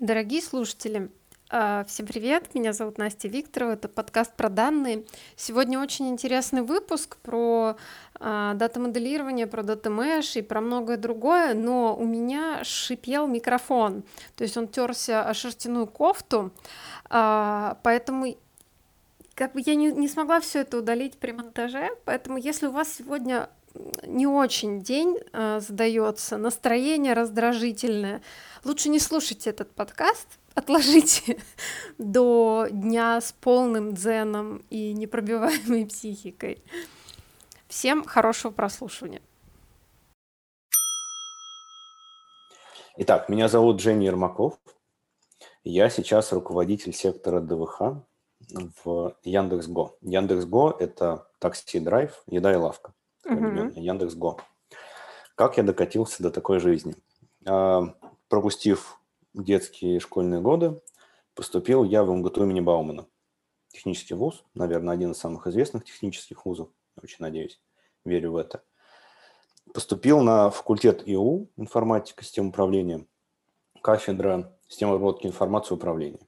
Дорогие слушатели, а, всем привет, меня зовут Настя Викторова, это подкаст про данные. Сегодня очень интересный выпуск про а, дата-моделирование, про дата мэш и про многое другое, но у меня шипел микрофон, то есть он терся о шерстяную кофту, а, поэтому как бы я не, не смогла все это удалить при монтаже, поэтому если у вас сегодня не очень день э, задается, настроение раздражительное, лучше не слушайте этот подкаст, отложите до дня с полным дзеном и непробиваемой психикой. Всем хорошего прослушивания. Итак, меня зовут Женя Ермаков. Я сейчас руководитель сектора ДВХ в Яндекс.Го. Яндекс.Го – это такси, драйв, еда и лавка uh-huh. Яндекс.Го. Как я докатился до такой жизни? А, пропустив детские и школьные годы, поступил я в МГТУ имени Баумана. Технический вуз, наверное, один из самых известных технических вузов, очень надеюсь, верю в это. Поступил на факультет ИУ, информатика, система управления, кафедра системы обработки информации управления.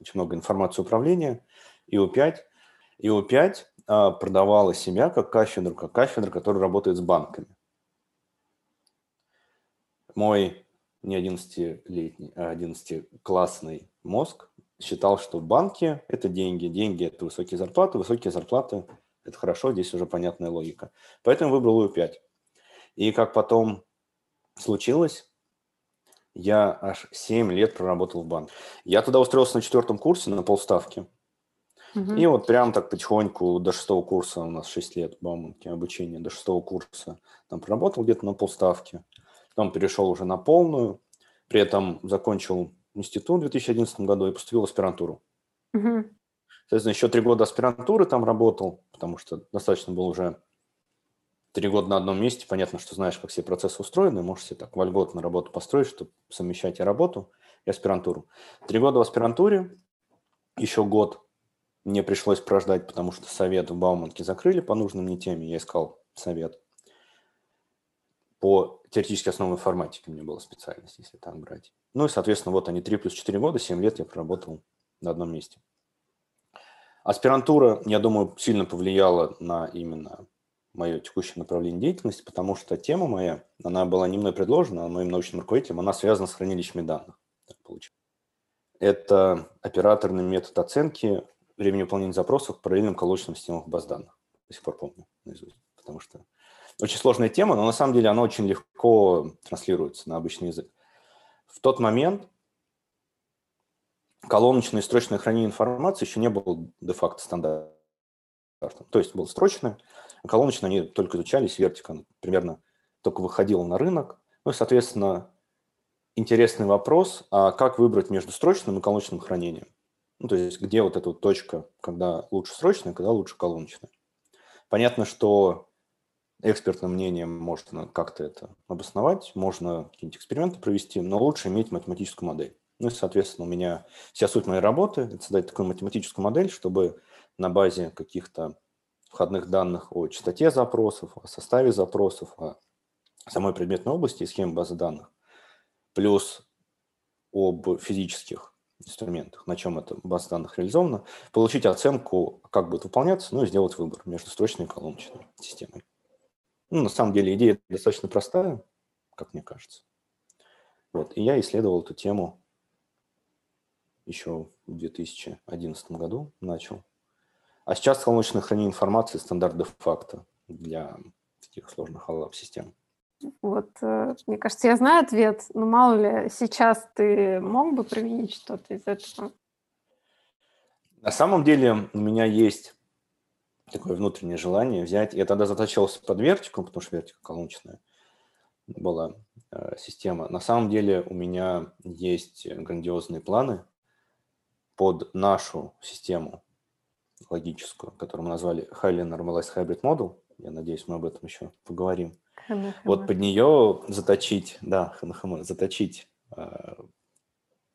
Очень много информации управления, ИУ-5. ИУ-5 а, продавала себя как кафедру, как кафедра, которая работает с банками. Мой не 11-летний, а 11-классный мозг считал, что банки – это деньги, деньги – это высокие зарплаты, высокие зарплаты – это хорошо, здесь уже понятная логика. Поэтому выбрал УИ-5. И как потом случилось, я аж 7 лет проработал в банке. Я туда устроился на четвертом курсе на полставки – Угу. И вот прям так потихоньку до шестого курса, у нас 6 лет обучения, до шестого курса там проработал где-то на полставки, потом перешел уже на полную, при этом закончил институт в 2011 году и поступил в аспирантуру. Угу. Соответственно, еще три года аспирантуры там работал, потому что достаточно было уже три года на одном месте. Понятно, что знаешь, как все процессы устроены, можешь себе так вольготно работу построить, чтобы совмещать и работу, и аспирантуру. Три года в аспирантуре, еще год мне пришлось прождать, потому что совет в Бауманке закрыли по нужной мне теме. Я искал совет. По теоретически основной информатике у меня была специальность, если так брать. Ну и, соответственно, вот они 3 плюс 4 года, 7 лет я проработал на одном месте. Аспирантура, я думаю, сильно повлияла на именно мое текущее направление деятельности, потому что тема моя, она была не мной предложена, а моим научным руководителем, она связана с хранилищами данных. Это операторный метод оценки времени выполнения запросов в параллельном колочном системах баз данных. До сих пор помню наизусть, потому что очень сложная тема, но на самом деле она очень легко транслируется на обычный язык. В тот момент колоночное и строчное хранение информации еще не было де-факто стандартом. То есть было строчное, а колоночное они только изучались, вертика примерно только выходила на рынок. Ну и, соответственно, интересный вопрос, а как выбрать между строчным и колоночным хранением? Ну, то есть где вот эта вот точка, когда лучше срочная, когда лучше колоночная. Понятно, что экспертным мнением можно как-то это обосновать, можно какие-нибудь эксперименты провести, но лучше иметь математическую модель. Ну и, соответственно, у меня вся суть моей работы – это создать такую математическую модель, чтобы на базе каких-то входных данных о частоте запросов, о составе запросов, о самой предметной области и схеме базы данных, плюс об физических инструментах, на чем эта база данных реализована, получить оценку, как будет выполняться, ну и сделать выбор между строчной и колоночной системой. Ну, на самом деле идея достаточно простая, как мне кажется. Вот, и я исследовал эту тему еще в 2011 году, начал. А сейчас колоночное хранение информации стандарт де-факто для таких сложных систем. Вот, э, мне кажется, я знаю ответ, но мало ли, сейчас ты мог бы применить что-то из этого? На самом деле у меня есть такое внутреннее желание взять. Я тогда затачивался под вертику, потому что вертика колоночная была э, система. На самом деле у меня есть грандиозные планы под нашу систему логическую, которую мы назвали Highly Normalized Hybrid Model. Я надеюсь, мы об этом еще поговорим. Вот под нее заточить, да, ханахама, заточить э,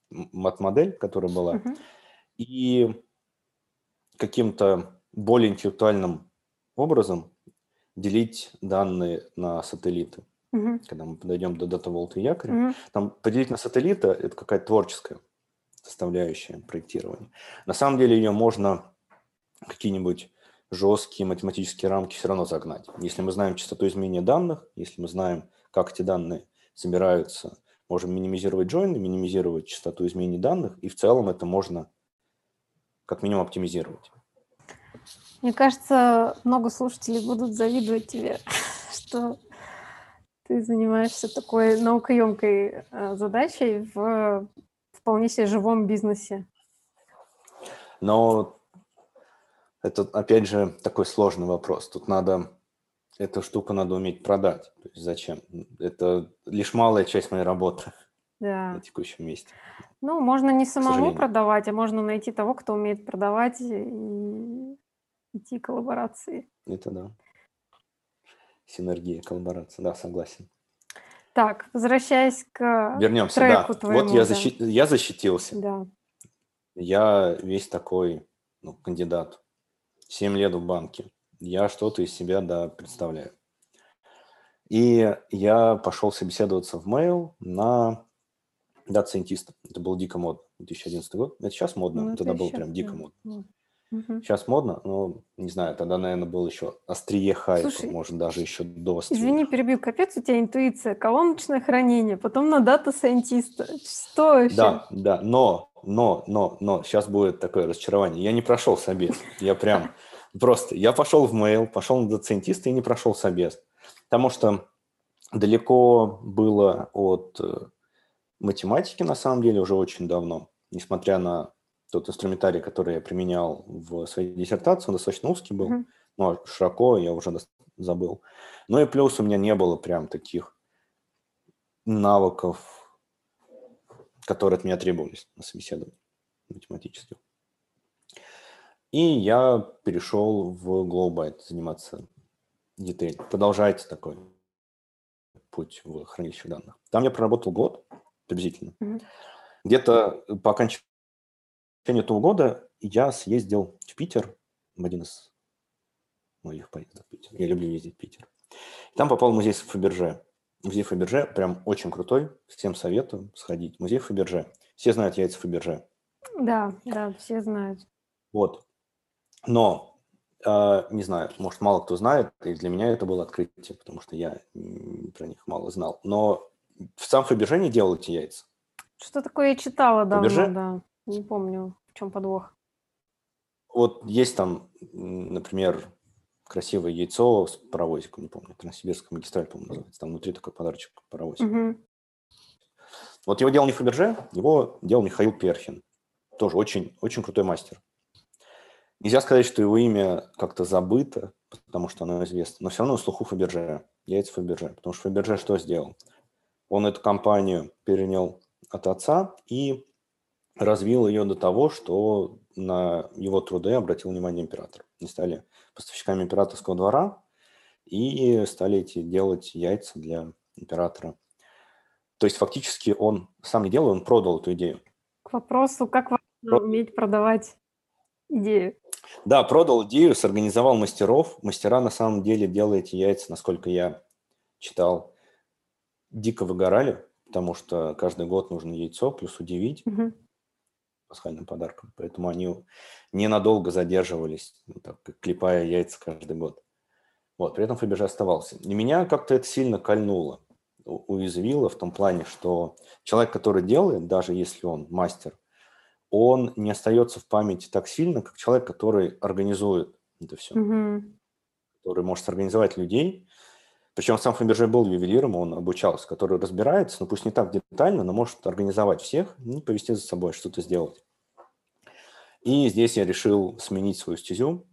мат-модель, которая была, угу. и каким-то более интеллектуальным образом делить данные на сателлиты. Угу. Когда мы подойдем до волта и якоря, угу. там поделить на сателлиты – это какая-то творческая составляющая проектирования. На самом деле ее можно какие-нибудь жесткие математические рамки все равно загнать. Если мы знаем частоту изменения данных, если мы знаем, как эти данные собираются, можем минимизировать джойны, минимизировать частоту изменений данных, и в целом это можно как минимум оптимизировать. Мне кажется, много слушателей будут завидовать тебе, что ты занимаешься такой наукоемкой э, задачей в вполне себе живом бизнесе. Но это, опять же, такой сложный вопрос. Тут надо, эту штуку надо уметь продать. То есть зачем? Это лишь малая часть моей работы да. на текущем месте. Ну, можно не самому продавать, а можно найти того, кто умеет продавать и идти коллаборации. Это да. Синергия, коллаборация, да, согласен. Так, возвращаясь к Вернемся, треку да. твоему. Вот я, защит... я защитился. Да. Я весь такой ну, кандидат 7 лет в банке. Я что-то из себя, да, представляю. И я пошел собеседоваться в Mail на дата-сайентиста. Это был дико модно. 2011 год. Это сейчас модно, ну, тогда было прям дико модно. Угу. Сейчас модно, но не знаю, тогда, наверное, был еще острие хайпа, Слушай, может, даже еще до острия. Извини, перебью, капец у тебя интуиция, колоночное хранение, потом на дата-сайентиста. Что вообще? Да, да, но, но, но, но, сейчас будет такое разочарование. Я не прошел собес, я прям просто, я пошел в Mail, пошел на дата-сайентиста и не прошел собес, потому что далеко было от э, математики, на самом деле, уже очень давно, несмотря на тот инструментарий, который я применял в своей диссертации, он достаточно узкий был, mm-hmm. но широко я уже забыл. Ну и плюс у меня не было прям таких навыков, которые от меня требовались на собеседовании математических. И я перешел в Glowbyte заниматься деталь. Продолжается такой путь в хранилище данных. Там я проработал год приблизительно. Mm-hmm. Где-то по окончании этого года я съездил в Питер в один из моих поездок в Питер. Я люблю ездить в Питер. И там попал в музей Фаберже. Музей Фаберже прям очень крутой. Всем советую сходить. Музей Фаберже. Все знают яйца Фаберже. Да, да, все знают. Вот. Но, э, не знаю, может, мало кто знает, и для меня это было открытие, потому что я про них мало знал. Но в сам Фаберже не делал эти яйца. Что такое я читала давно, Фаберже, да. Не помню, в чем подвох. Вот есть там, например, красивое яйцо с паровозиком, не помню, Транссибирская магистраль, по-моему, называется. Там внутри такой подарочек паровозик. Угу. Вот его делал не Фаберже, его делал Михаил Перхин. Тоже очень, очень крутой мастер. Нельзя сказать, что его имя как-то забыто, потому что оно известно, но все равно слуху Фаберже, яйца Фаберже. Потому что Фаберже что сделал? Он эту компанию перенял от отца и развил ее до того, что на его труды обратил внимание император. Они стали поставщиками императорского двора и стали эти делать яйца для императора. То есть фактически он сам не делал, он продал эту идею. К вопросу, как важно уметь продавать идею. Да, продал идею, сорганизовал мастеров. Мастера на самом деле делают эти яйца, насколько я читал, дико выгорали, потому что каждый год нужно яйцо, плюс удивить. Угу пасхальным подарком. Поэтому они ненадолго задерживались, ну, так, клепая яйца каждый год. Вот, при этом Фаберже оставался. И меня как-то это сильно кольнуло, уязвило в том плане, что человек, который делает, даже если он мастер, он не остается в памяти так сильно, как человек, который организует это все. Mm-hmm. Который может организовать людей. Причем сам Фаберже был ювелиром, он обучался, который разбирается, ну пусть не так детально, но может организовать всех и повести за собой, что-то сделать. И здесь я решил сменить свою стезю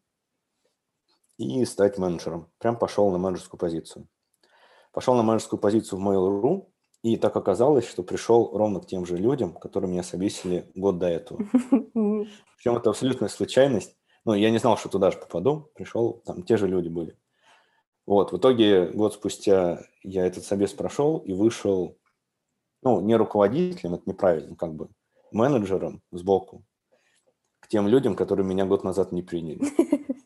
и стать менеджером. Прям пошел на менеджерскую позицию. Пошел на менеджерскую позицию в Mail.ru, и так оказалось, что пришел ровно к тем же людям, которые меня собесили год до этого. Причем это абсолютная случайность. Ну, я не знал, что туда же попаду. Пришел, там те же люди были. Вот, в итоге год спустя я этот собес прошел и вышел, ну, не руководителем, это неправильно, как бы менеджером сбоку, к тем людям, которые меня год назад не приняли.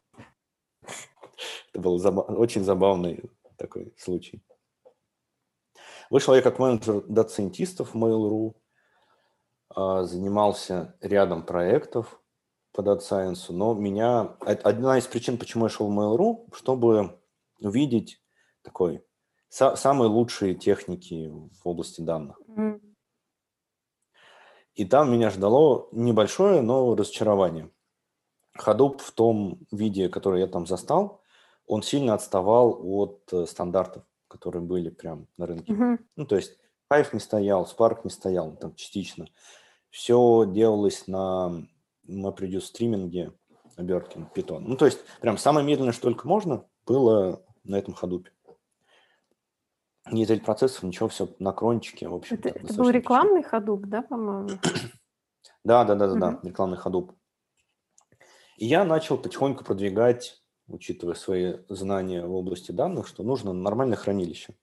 Это был очень забавный такой случай. Вышел я как менеджер дата-сайентистов в Mail.ru. а, занимался рядом проектов по Data Science, но меня... Одна из причин, почему я шел в Mail.ru, чтобы увидеть такой самые лучшие техники в области данных. Mm. И там меня ждало небольшое, но разочарование. Hadoop в том виде, который я там застал, он сильно отставал от э, стандартов, которые были прям на рынке. Mm-hmm. Ну, то есть Hive не стоял, Spark не стоял, там частично. Все делалось на MapReduce стриминге, обертки на Python. Ну, то есть прям самое медленное, что только можно, было на этом Hadoop. Не из процессов, ничего, все на крончике, в общем. Это, это был рекламный Hadoop, да, по-моему? Да, да, да, да, да, рекламный Hadoop. И я начал потихоньку продвигать, учитывая свои знания в области данных, что нужно нормальное хранилище.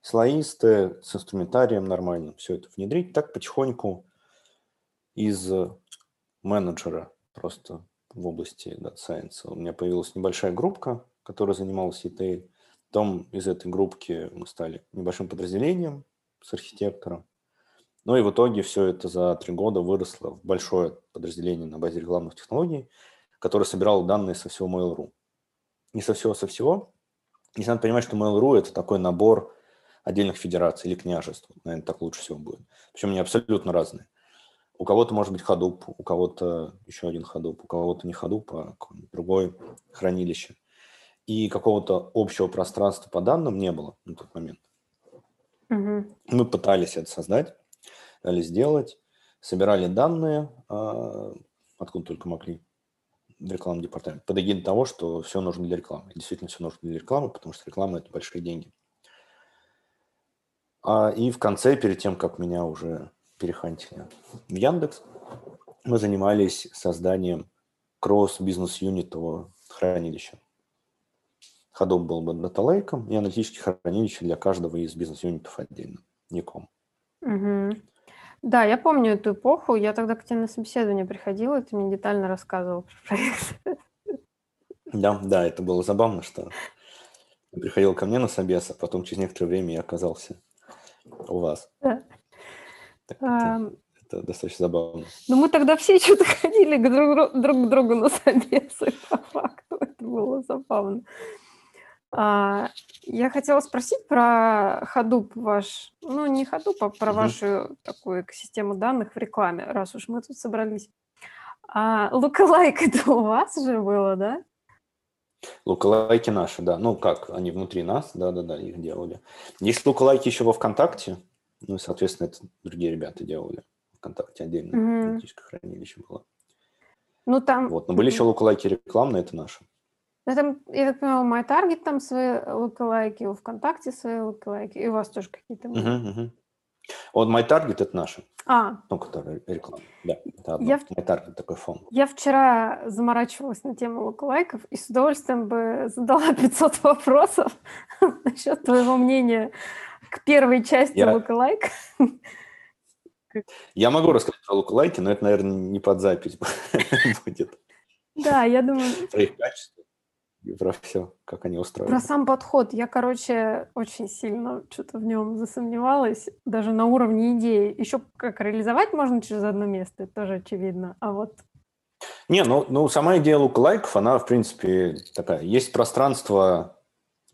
Слоистое, с инструментарием нормальным, все это внедрить. Так потихоньку из менеджера просто в области Data Science у меня появилась небольшая группа, которая занималась ETL. Потом из этой группки мы стали небольшим подразделением с архитектором. Ну и в итоге все это за три года выросло в большое подразделение на базе рекламных технологий, которое собирало данные со всего Mail.ru. Не со всего, со всего. И надо понимать, что Mail.ru – это такой набор отдельных федераций или княжеств. Наверное, так лучше всего будет. Причем они абсолютно разные. У кого-то может быть Hadoop, у кого-то еще один Hadoop, у кого-то не Hadoop, а другое хранилище – и какого-то общего пространства по данным не было на тот момент. Угу. Мы пытались это создать, пытались сделать, собирали данные, а, откуда только могли, в рекламном департаменте, под эгидой того, что все нужно для рекламы. Действительно, все нужно для рекламы, потому что реклама – это большие деньги. А, и в конце, перед тем, как меня уже перехантили в Яндекс, мы занимались созданием кросс-бизнес-юнитового хранилища. Hadoop был бы даталейком и аналитические хранилища для каждого из бизнес-юнитов отдельно, ником. Угу. Да, я помню эту эпоху. Я тогда к тебе на собеседование приходила, и ты мне детально рассказывал про проект. Да, да, это было забавно, что ты приходил ко мне на собес, а потом через некоторое время я оказался у вас. Да. Так, а... это, это достаточно забавно. Ну, мы тогда все что-то ходили друг, друг к другу на собесы, по факту. Это было забавно. А, я хотела спросить про Hadoop ваш, ну не Hadoop, а про угу. вашу такую экосистему данных в рекламе, раз уж мы тут собрались. А lookalike это у вас же было, да? Лукалайки наши, да. Ну как, они внутри нас, да-да-да, их делали. Есть лукалайки еще во ВКонтакте, ну и, соответственно, это другие ребята делали. ВКонтакте отдельно mm аналитическое хранилище было. Ну там... Вот, но были еще лукалайки рекламные, это наши. Ну, там, я так понимаю, мой таргет там свои лайки, у ВКонтакте свои лайки, и у вас тоже какие-то. Угу, угу. Вот MyTarget – это наши. А. Ну, который реклама. Да, это одно. Я в... MyTarget такой фон. Я вчера заморачивалась на тему лайков и с удовольствием бы задала 500 вопросов насчет твоего мнения к первой части я... лайк. Я могу рассказать про лайки, но это, наверное, не под запись будет. Да, я думаю... Про их качество про все, как они устроены. Про сам подход. Я, короче, очень сильно что-то в нем засомневалась, даже на уровне идеи. Еще как реализовать можно через одно место, это тоже очевидно. А вот не, ну, ну сама идея лайков, она, в принципе, такая. Есть пространство,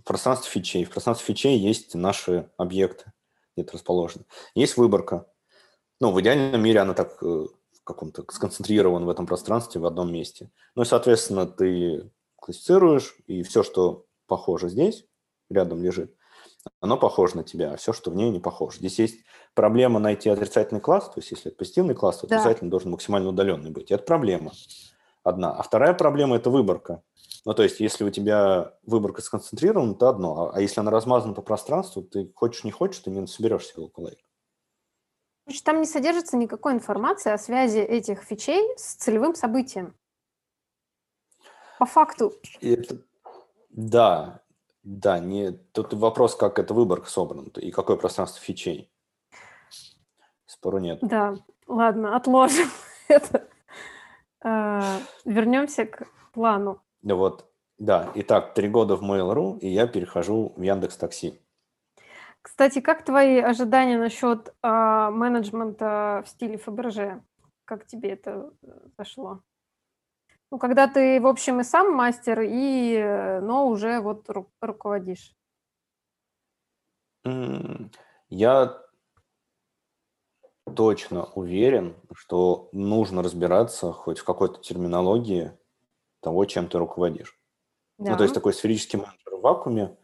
пространство фичей. В пространстве фичей есть наши объекты, где-то расположены. Есть выборка. Ну, в идеальном мире она так э, в каком-то сконцентрирована в этом пространстве в одном месте. Ну и, соответственно, ты классифицируешь, и все, что похоже здесь, рядом лежит, оно похоже на тебя, а все, что в ней не похоже. Здесь есть проблема найти отрицательный класс, то есть если это позитивный класс, то да. отрицательный должен максимально удаленный быть. Это проблема одна. А вторая проблема – это выборка. Ну, то есть, если у тебя выборка сконцентрирована, то одно. А, а если она размазана по пространству, ты хочешь не хочешь, ты не соберешь себе лайк. Там не содержится никакой информации о связи этих фичей с целевым событием. По факту. Это, да, да, не, тут вопрос, как эта выборка собрана и какое пространство фичей. Спору нет. Да, ладно, отложим это. А, вернемся к плану. Да вот, да. Итак, три года в Mail.ru, и я перехожу в Яндекс Такси. Кстати, как твои ожидания насчет а, менеджмента в стиле ФБРЖ? Как тебе это э, зашло? Ну, когда ты, в общем, и сам мастер, и, э, но уже вот ру- руководишь. Я точно уверен, что нужно разбираться хоть в какой-то терминологии того, чем ты руководишь. Ну, то есть такой сферический менеджер в вакууме,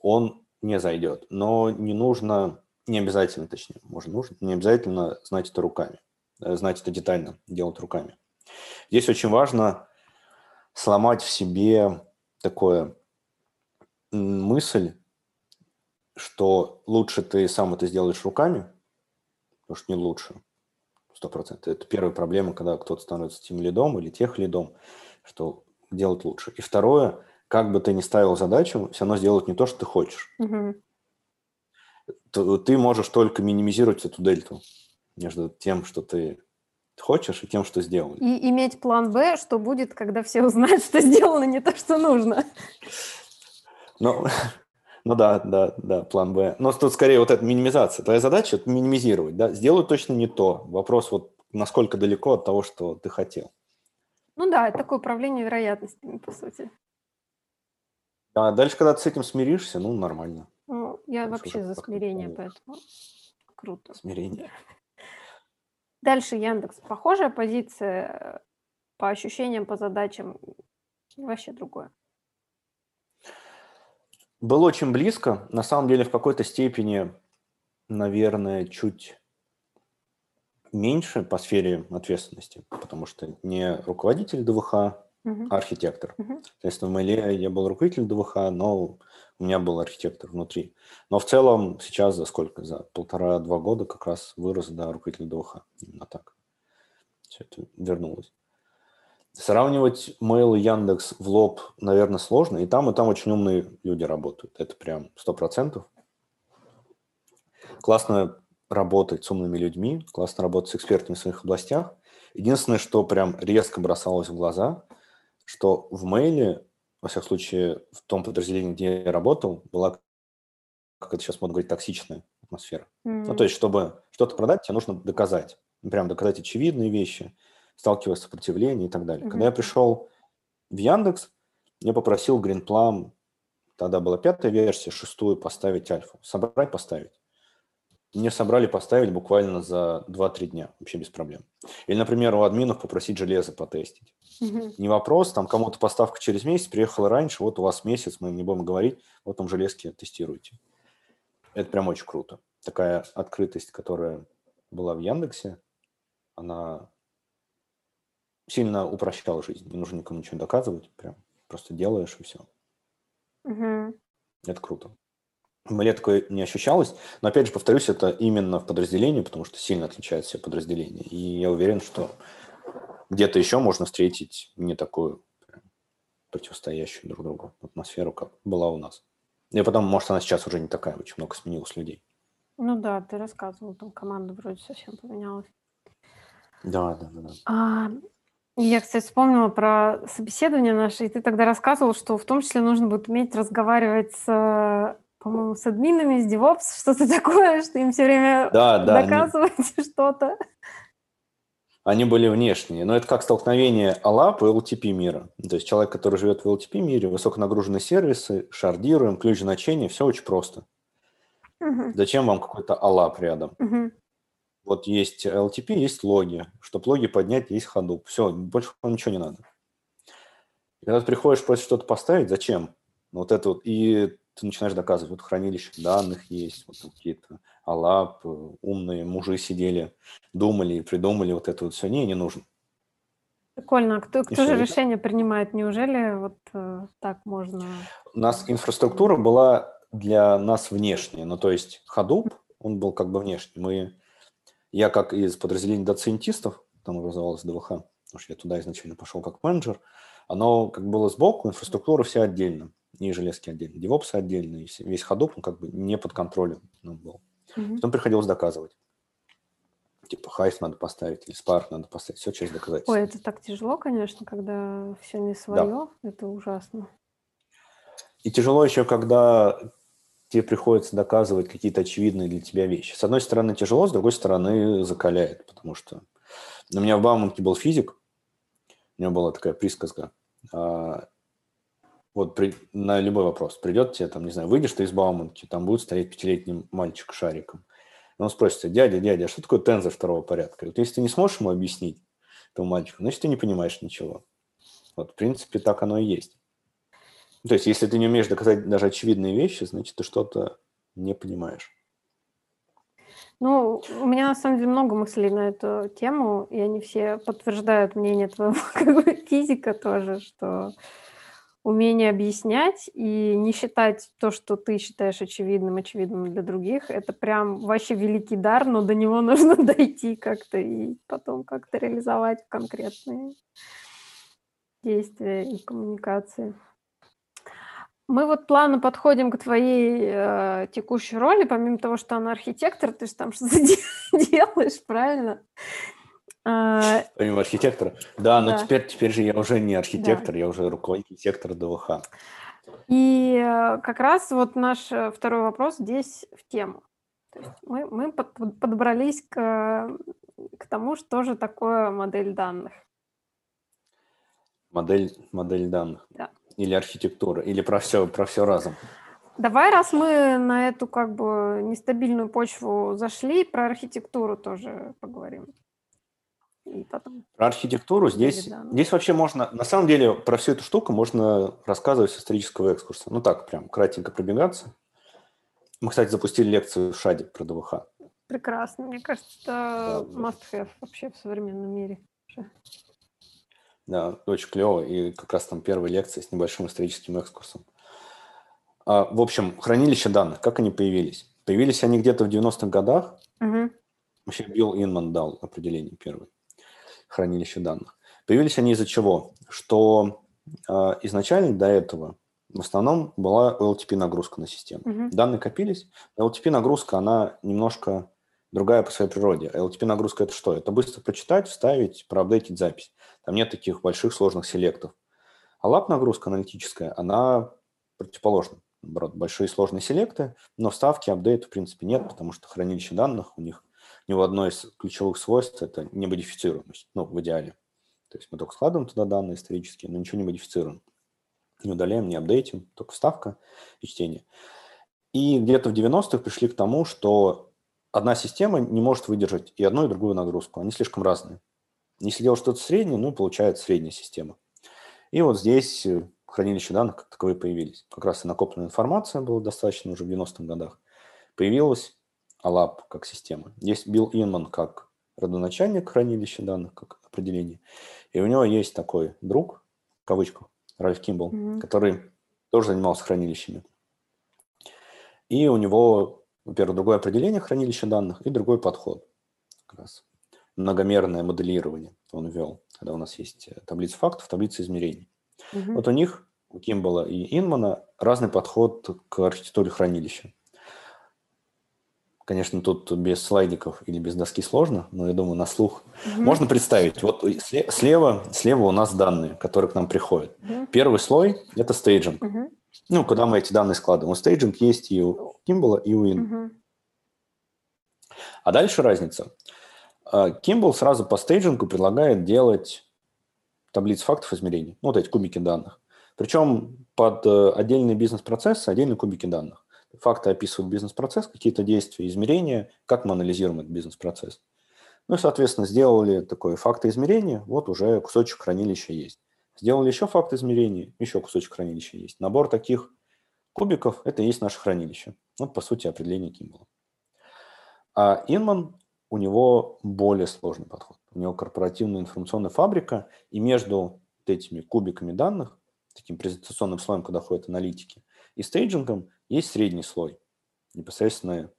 он не зайдет. Но не нужно, не обязательно, точнее, может, нужно, не обязательно знать это руками, э, знать это детально, делать руками. Здесь очень важно сломать в себе такое мысль, что лучше ты сам это сделаешь руками, потому что не лучше, сто процентов. Это первая проблема, когда кто-то становится тем лидом или тех лидом, что делать лучше. И второе, как бы ты ни ставил задачу, все равно сделать не то, что ты хочешь. Угу. Ты можешь только минимизировать эту дельту между тем, что ты хочешь, и тем, что сделали. И иметь план Б, что будет, когда все узнают, что сделано не то, что нужно. Ну, ну да, да, да, план Б. Но тут скорее вот эта минимизация. Твоя задача – это минимизировать. Да? Сделать точно не то. Вопрос вот насколько далеко от того, что ты хотел. Ну да, это такое управление вероятностями, по сути. А дальше, когда ты с этим смиришься, ну, нормально. Ну, я дальше вообще за смирение, поэтому круто. Смирение. Дальше Яндекс. Похожая позиция по ощущениям, по задачам, вообще другое. Было очень близко. На самом деле, в какой-то степени, наверное, чуть меньше по сфере ответственности, потому что не руководитель ДВХ, а архитектор. Uh-huh. Соответственно, в Мэле я был руководитель ДВХ, но у меня был архитектор внутри. Но в целом сейчас за сколько? За полтора-два года как раз вырос до руководителя ДВХ. Именно так. Все это вернулось. Сравнивать Mail и Яндекс в лоб, наверное, сложно. И там, и там очень умные люди работают. Это прям сто процентов. Классно работать с умными людьми, классно работать с экспертами в своих областях. Единственное, что прям резко бросалось в глаза, что в мейле, во всяком случае, в том подразделении, где я работал, была, как это сейчас можно говорить, токсичная атмосфера. Mm-hmm. Ну, то есть, чтобы что-то продать, тебе нужно доказать. Прям доказать очевидные вещи, сталкиваясь с сопротивлением и так далее. Mm-hmm. Когда я пришел в Яндекс, я попросил Greenplum, тогда была пятая версия, шестую поставить альфу. Собрать, поставить. Мне собрали, поставили буквально за 2-3 дня, вообще без проблем. Или, например, у админов попросить железо потестить. Угу. Не вопрос, там кому-то поставка через месяц, приехала раньше, вот у вас месяц, мы не будем говорить, вот там железки тестируйте. Это прям очень круто. Такая открытость, которая была в Яндексе, она сильно упрощала жизнь. Не нужно никому ничего доказывать, прям просто делаешь и все. Угу. Это круто. Мне такое не ощущалось. Но опять же, повторюсь, это именно в подразделении, потому что сильно отличаются все подразделения. И я уверен, что где-то еще можно встретить не такую противостоящую друг другу атмосферу, как была у нас. И потом, может, она сейчас уже не такая, очень много сменилось людей. Ну да, ты рассказывал, там команда вроде совсем поменялась. Да, да, да. да. А, я, кстати, вспомнила про собеседование наше, и ты тогда рассказывал, что в том числе нужно будет уметь разговаривать с по-моему, с админами, с DevOps, что-то такое, что им все время да, да, доказывать они... что-то. Они были внешние, но это как столкновение ALAP и LTP мира. То есть человек, который живет в LTP мире, высоконагруженные сервисы, шардируем, ключ значения, все очень просто. Угу. Зачем вам какой-то ALAP рядом? Угу. Вот есть LTP, есть логи. Чтобы логи поднять, есть Hadoop. Все, больше вам ничего не надо. И когда ты приходишь, просишь что-то поставить, зачем? Вот это вот. И ты начинаешь доказывать, вот хранилище данных есть, вот какие-то алап, умные мужи сидели, думали, придумали вот это вот все. Не, не нужно. Прикольно. А кто, кто же решение принимает? Неужели вот э, так можно? У нас инфраструктура была для нас внешняя. Ну, то есть Hadoop, он был как бы внешний. Мы, я как из подразделения доцентистов, там образовалась ДВХ, потому что я туда изначально пошел как менеджер, оно как было сбоку, инфраструктура вся отдельно и железки отдельно, девопсы отдельно, и весь ходоп, он как бы не под контролем ну, был. Угу. Потом приходилось доказывать. Типа хайф надо поставить или спарк надо поставить, все через доказательства. Ой, это так тяжело, конечно, когда все не свое, да. это ужасно. И тяжело еще, когда тебе приходится доказывать какие-то очевидные для тебя вещи. С одной стороны тяжело, с другой стороны закаляет, потому что у меня в Бауманке был физик, у него была такая присказка, а, вот при, на любой вопрос придет тебе, там, не знаю, выйдешь ты из Бауманки, там будет стоять пятилетний мальчик шариком. И он спросит, дядя, дядя, а что такое тензор второго порядка? вот если ты не сможешь ему объяснить, этому мальчику, значит, ты не понимаешь ничего. Вот, в принципе, так оно и есть. То есть, если ты не умеешь доказать даже очевидные вещи, значит, ты что-то не понимаешь. Ну, у меня на самом деле много мыслей на эту тему, и они все подтверждают мнение твоего как бы, физика тоже, что умение объяснять и не считать то, что ты считаешь очевидным, очевидным для других, это прям вообще великий дар, но до него нужно дойти как-то и потом как-то реализовать конкретные действия и коммуникации. Мы вот плавно подходим к твоей э, текущей роли, помимо того, что она архитектор, ты же там что-то делаешь, правильно? А, помимо архитектора. Да, но да. теперь, теперь же я уже не архитектор, да. я уже руководитель сектора ДВХ. И э, как раз вот наш э, второй вопрос здесь в тему. То есть мы, мы под, подобрались к, к тому, что же такое модель данных. Модель, модель данных. Да или архитектура, или про все, про все разом? Давай, раз мы на эту как бы нестабильную почву зашли, про архитектуру тоже поговорим. И потом... Про архитектуру здесь, да, ну. здесь вообще можно, на самом деле, про всю эту штуку можно рассказывать с исторического экскурса. Ну так, прям кратенько пробегаться. Мы, кстати, запустили лекцию в ШАДе про ДВХ. Прекрасно. Мне кажется, это да, must-have вообще в современном мире. Да, очень клево. И как раз там первая лекция с небольшим историческим экскурсом. А, в общем, хранилища данных, как они появились? Появились они где-то в 90-х годах. Угу. Вообще Билл Инман дал определение первое. Хранилище данных. Появились они из-за чего? Что э, изначально до этого в основном была LTP нагрузка на систему. Угу. Данные копились. LTP нагрузка, она немножко другая по своей природе. LTP нагрузка это что? Это быстро прочитать, вставить, проапдейтить запись. Там нет таких больших сложных селектов. А лап нагрузка аналитическая, она противоположна. Наоборот, большие сложные селекты, но вставки, апдейт в принципе нет, потому что хранилище данных у них, него одно из ключевых свойств – это немодифицируемость, ну, в идеале. То есть мы только складываем туда данные исторические, но ничего не модифицируем. Не удаляем, не апдейтим, только вставка и чтение. И где-то в 90-х пришли к тому, что одна система не может выдержать и одну, и другую нагрузку. Они слишком разные. Если делать что-то среднее, ну, получается средняя система. И вот здесь э, хранилища данных как таковые появились. Как раз и накопленная информация была достаточно уже в 90-х годах. Появилась ALAP как система. Есть Билл Инман как родоначальник хранилища данных, как определение. И у него есть такой друг, в кавычках, Ральф Кимбл, mm-hmm. который тоже занимался хранилищами. И у него, во-первых, другое определение хранилища данных и другой подход. Как раз многомерное моделирование он ввел, когда у нас есть э, таблица фактов, таблица измерений. Угу. Вот у них, у Кимбала и Инмана, разный подход к архитектуре хранилища. Конечно, тут без слайдиков или без доски сложно, но я думаю, на слух угу. можно представить. Вот слева, слева у нас данные, которые к нам приходят. Угу. Первый слой – это staging. Угу. Ну, куда мы эти данные складываем. Staging есть и у Кимбала, и у Инмона. Угу. А дальше разница – Кимбл сразу по стейджингу предлагает делать таблицы фактов измерений, ну, вот эти кубики данных. Причем под э, отдельные бизнес-процессы отдельные кубики данных. Факты описывают бизнес-процесс, какие-то действия, измерения, как мы анализируем этот бизнес-процесс. Ну и, соответственно, сделали такое факты измерения, вот уже кусочек хранилища есть. Сделали еще факты измерения, еще кусочек хранилища есть. Набор таких кубиков – это и есть наше хранилище. Вот, по сути, определение Кимбла. А Инман у него более сложный подход. У него корпоративная информационная фабрика, и между этими кубиками данных, таким презентационным слоем, куда ходят аналитики, и стейджингом есть средний слой, непосредственно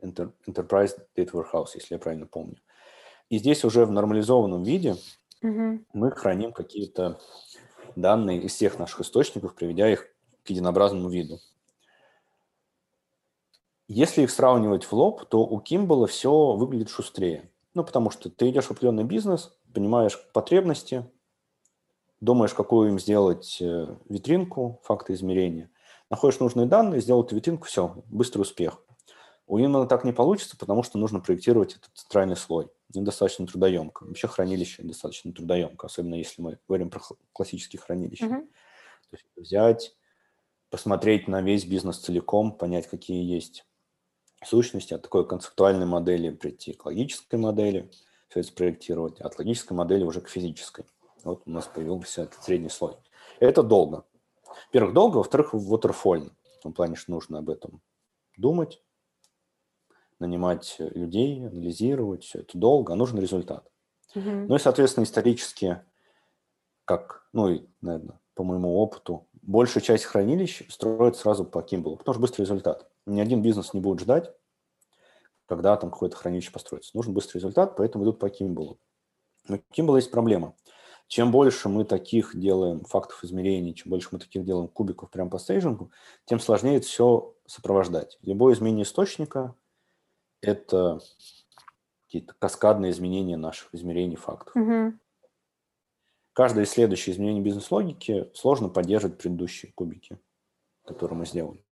Enterprise Data Warehouse, если я правильно помню. И здесь уже в нормализованном виде mm-hmm. мы храним какие-то данные из всех наших источников, приведя их к единообразному виду. Если их сравнивать в лоб, то у Кимбала все выглядит шустрее. Ну, потому что ты идешь в определенный бизнес, понимаешь потребности, думаешь, какую им сделать э, витринку, факты измерения. Находишь нужные данные, сделал эту витринку, все, быстрый успех. У Инмана так не получится, потому что нужно проектировать этот центральный слой. Недостаточно трудоемко. Вообще хранилище достаточно трудоемко, особенно если мы говорим про классические хранилища. Uh-huh. То есть взять, посмотреть на весь бизнес целиком, понять, какие есть сущности, от такой концептуальной модели прийти к логической модели, все это спроектировать, от логической модели уже к физической. Вот у нас появился этот средний слой. Это долго. Во-первых, долго, во-вторых, waterfall. В том плане, что нужно об этом думать, нанимать людей, анализировать. Все это долго, а нужен результат. Угу. Ну и, соответственно, исторически, как, ну и, наверное, по моему опыту, большая часть хранилищ строят сразу по Кимблу, потому что быстрый результат. Ни один бизнес не будет ждать, когда там какое-то хранилище построится. Нужен быстрый результат, поэтому идут по Кимблу. Но Кимбл есть проблема. Чем больше мы таких делаем фактов измерений, чем больше мы таких делаем кубиков прямо по стейджингу, тем сложнее это все сопровождать. Любое изменение источника – это какие-то каскадные изменения наших измерений фактов. Угу. Каждое следующее изменение бизнес-логики сложно поддерживать предыдущие кубики, которые мы сделали.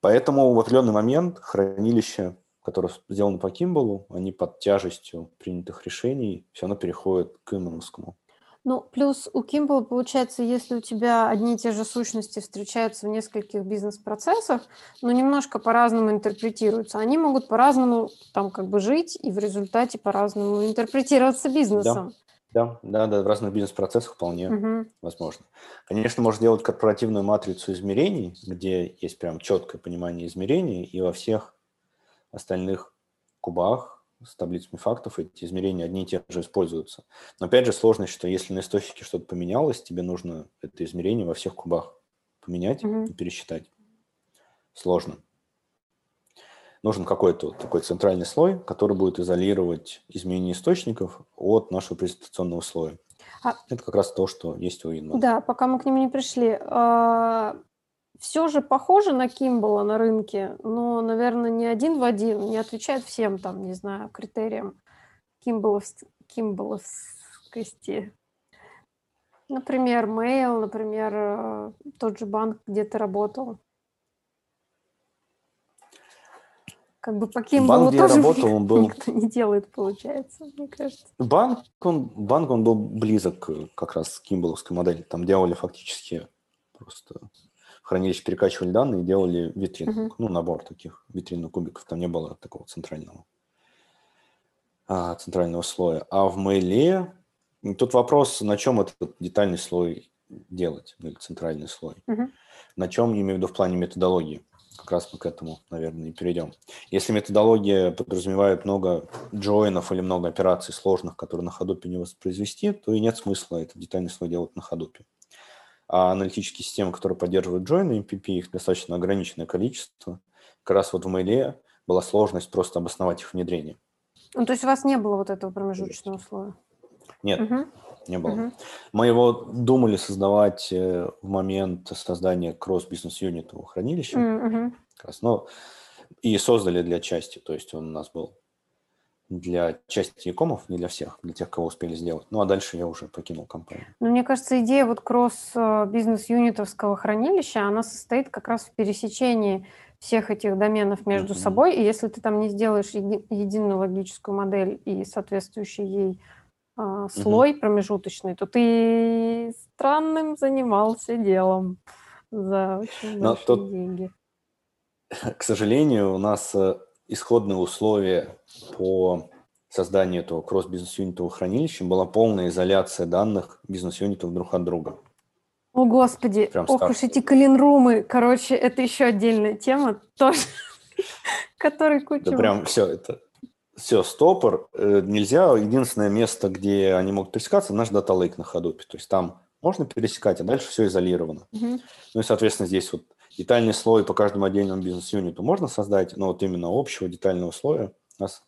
Поэтому в определенный момент хранилище, которое сделано по Кимбалу, они под тяжестью принятых решений все равно переходят к иммановскому. Ну, плюс у Кимбала получается, если у тебя одни и те же сущности встречаются в нескольких бизнес-процессах, но немножко по-разному интерпретируются. Они могут по-разному там как бы жить и в результате по-разному интерпретироваться бизнесом. Да. Да, да, да, в разных бизнес-процессах вполне угу. возможно. Конечно, можно делать корпоративную матрицу измерений, где есть прям четкое понимание измерений, и во всех остальных кубах с таблицами фактов эти измерения одни и те же используются. Но опять же сложность, что если на источнике что-то поменялось, тебе нужно это измерение во всех кубах поменять угу. и пересчитать. Сложно нужен какой-то такой центральный слой, который будет изолировать изменения источников от нашего презентационного слоя. А... Это как раз то, что есть у Inma. Да, пока мы к нему не пришли. Все же похоже на Кимбала на рынке, но, наверное, не один в один, не отвечает всем там, не знаю, критериям Кимбалов... Кимбаловскости. Например, Mail, например, э, тот же банк, где ты работал. Как бы по Кимблу банк, тоже работал, он был... никто не делает, получается, мне кажется. Банк, он, банк, он был близок как раз к кимбловской модели. Там делали фактически просто хранилище перекачивали данные и делали витрину, uh-huh. ну, набор таких витринных кубиков. Там не было такого центрального, а, центрального слоя. А в мейле тут вопрос, на чем этот детальный слой делать, или центральный слой. Uh-huh. На чем, имею в виду в плане методологии как раз мы к этому, наверное, и перейдем. Если методология подразумевает много джойнов или много операций сложных, которые на ходупе не воспроизвести, то и нет смысла этот детальный слой делать на ходупе. А аналитические системы, которые поддерживают джойны, MPP, их достаточно ограниченное количество. Как раз вот в мейле была сложность просто обосновать их внедрение. Ну, то есть у вас не было вот этого промежуточного слоя? Нет. Угу не было. Угу. Мы его думали создавать э, в момент создания кросс-бизнес-юнитового хранилища. Угу. Как раз, но и создали для части, то есть он у нас был для части якомов, не для всех, для тех, кого успели сделать. Ну, а дальше я уже покинул компанию. Ну, мне кажется, идея вот кросс-бизнес-юнитовского хранилища, она состоит как раз в пересечении всех этих доменов между mm-hmm. собой, и если ты там не сделаешь еди- единую логическую модель и соответствующий ей а, слой угу. промежуточный, то ты странным занимался делом за очень Но большие тут, деньги. К сожалению, у нас э, исходные условия по созданию этого кросс-бизнес-юнитового хранилища была полная изоляция данных бизнес-юнитов друг от друга. О, Господи, Прям ох уж эти клинрумы. Короче, это еще отдельная тема тоже, который куча... Да прям все, это все, стопор, э, нельзя. Единственное место, где они могут пересекаться, наш дата лейк на Hadoop. То есть там можно пересекать, а дальше все изолировано. Ну и, соответственно, здесь вот детальный слой по каждому отдельному бизнес-юниту можно создать, но вот именно общего детального слоя у нас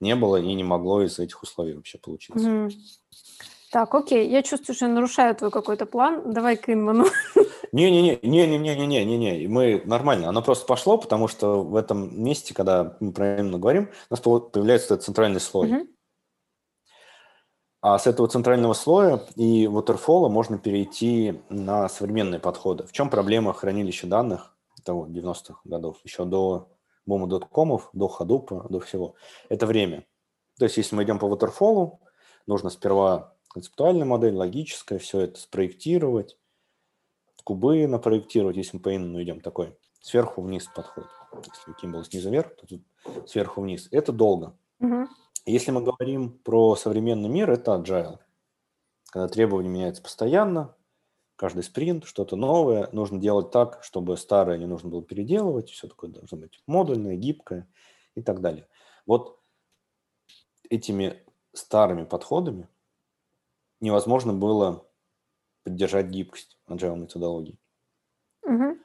не было и не могло из этих условий вообще получиться. Mm-hmm. Так, окей, я чувствую, что я нарушаю твой какой-то план. Давай к Инману. Не-не-не, не-не-не-не-не-не, мы нормально. Оно просто пошло, потому что в этом месте, когда мы про именно говорим, у нас появляется этот центральный слой. Угу. А с этого центрального слоя и waterfall можно перейти на современные подходы. В чем проблема хранилища данных того 90-х годов, еще до бума доткомов, до ходупа, до всего? Это время. То есть если мы идем по waterfall, нужно сперва концептуальная модель, логическая, все это спроектировать, кубы напроектировать, если мы по инну идем такой, сверху вниз подход. Если Kimball снизу вверх, то тут сверху вниз. Это долго. Мгм. Если мы говорим про современный мир, это agile. Когда требования меняются постоянно, каждый спринт, что-то новое, нужно делать так, чтобы старое не нужно было переделывать, все такое должно быть модульное, гибкое и так далее. Вот этими старыми подходами невозможно было поддержать гибкость agile методологии. Мгм.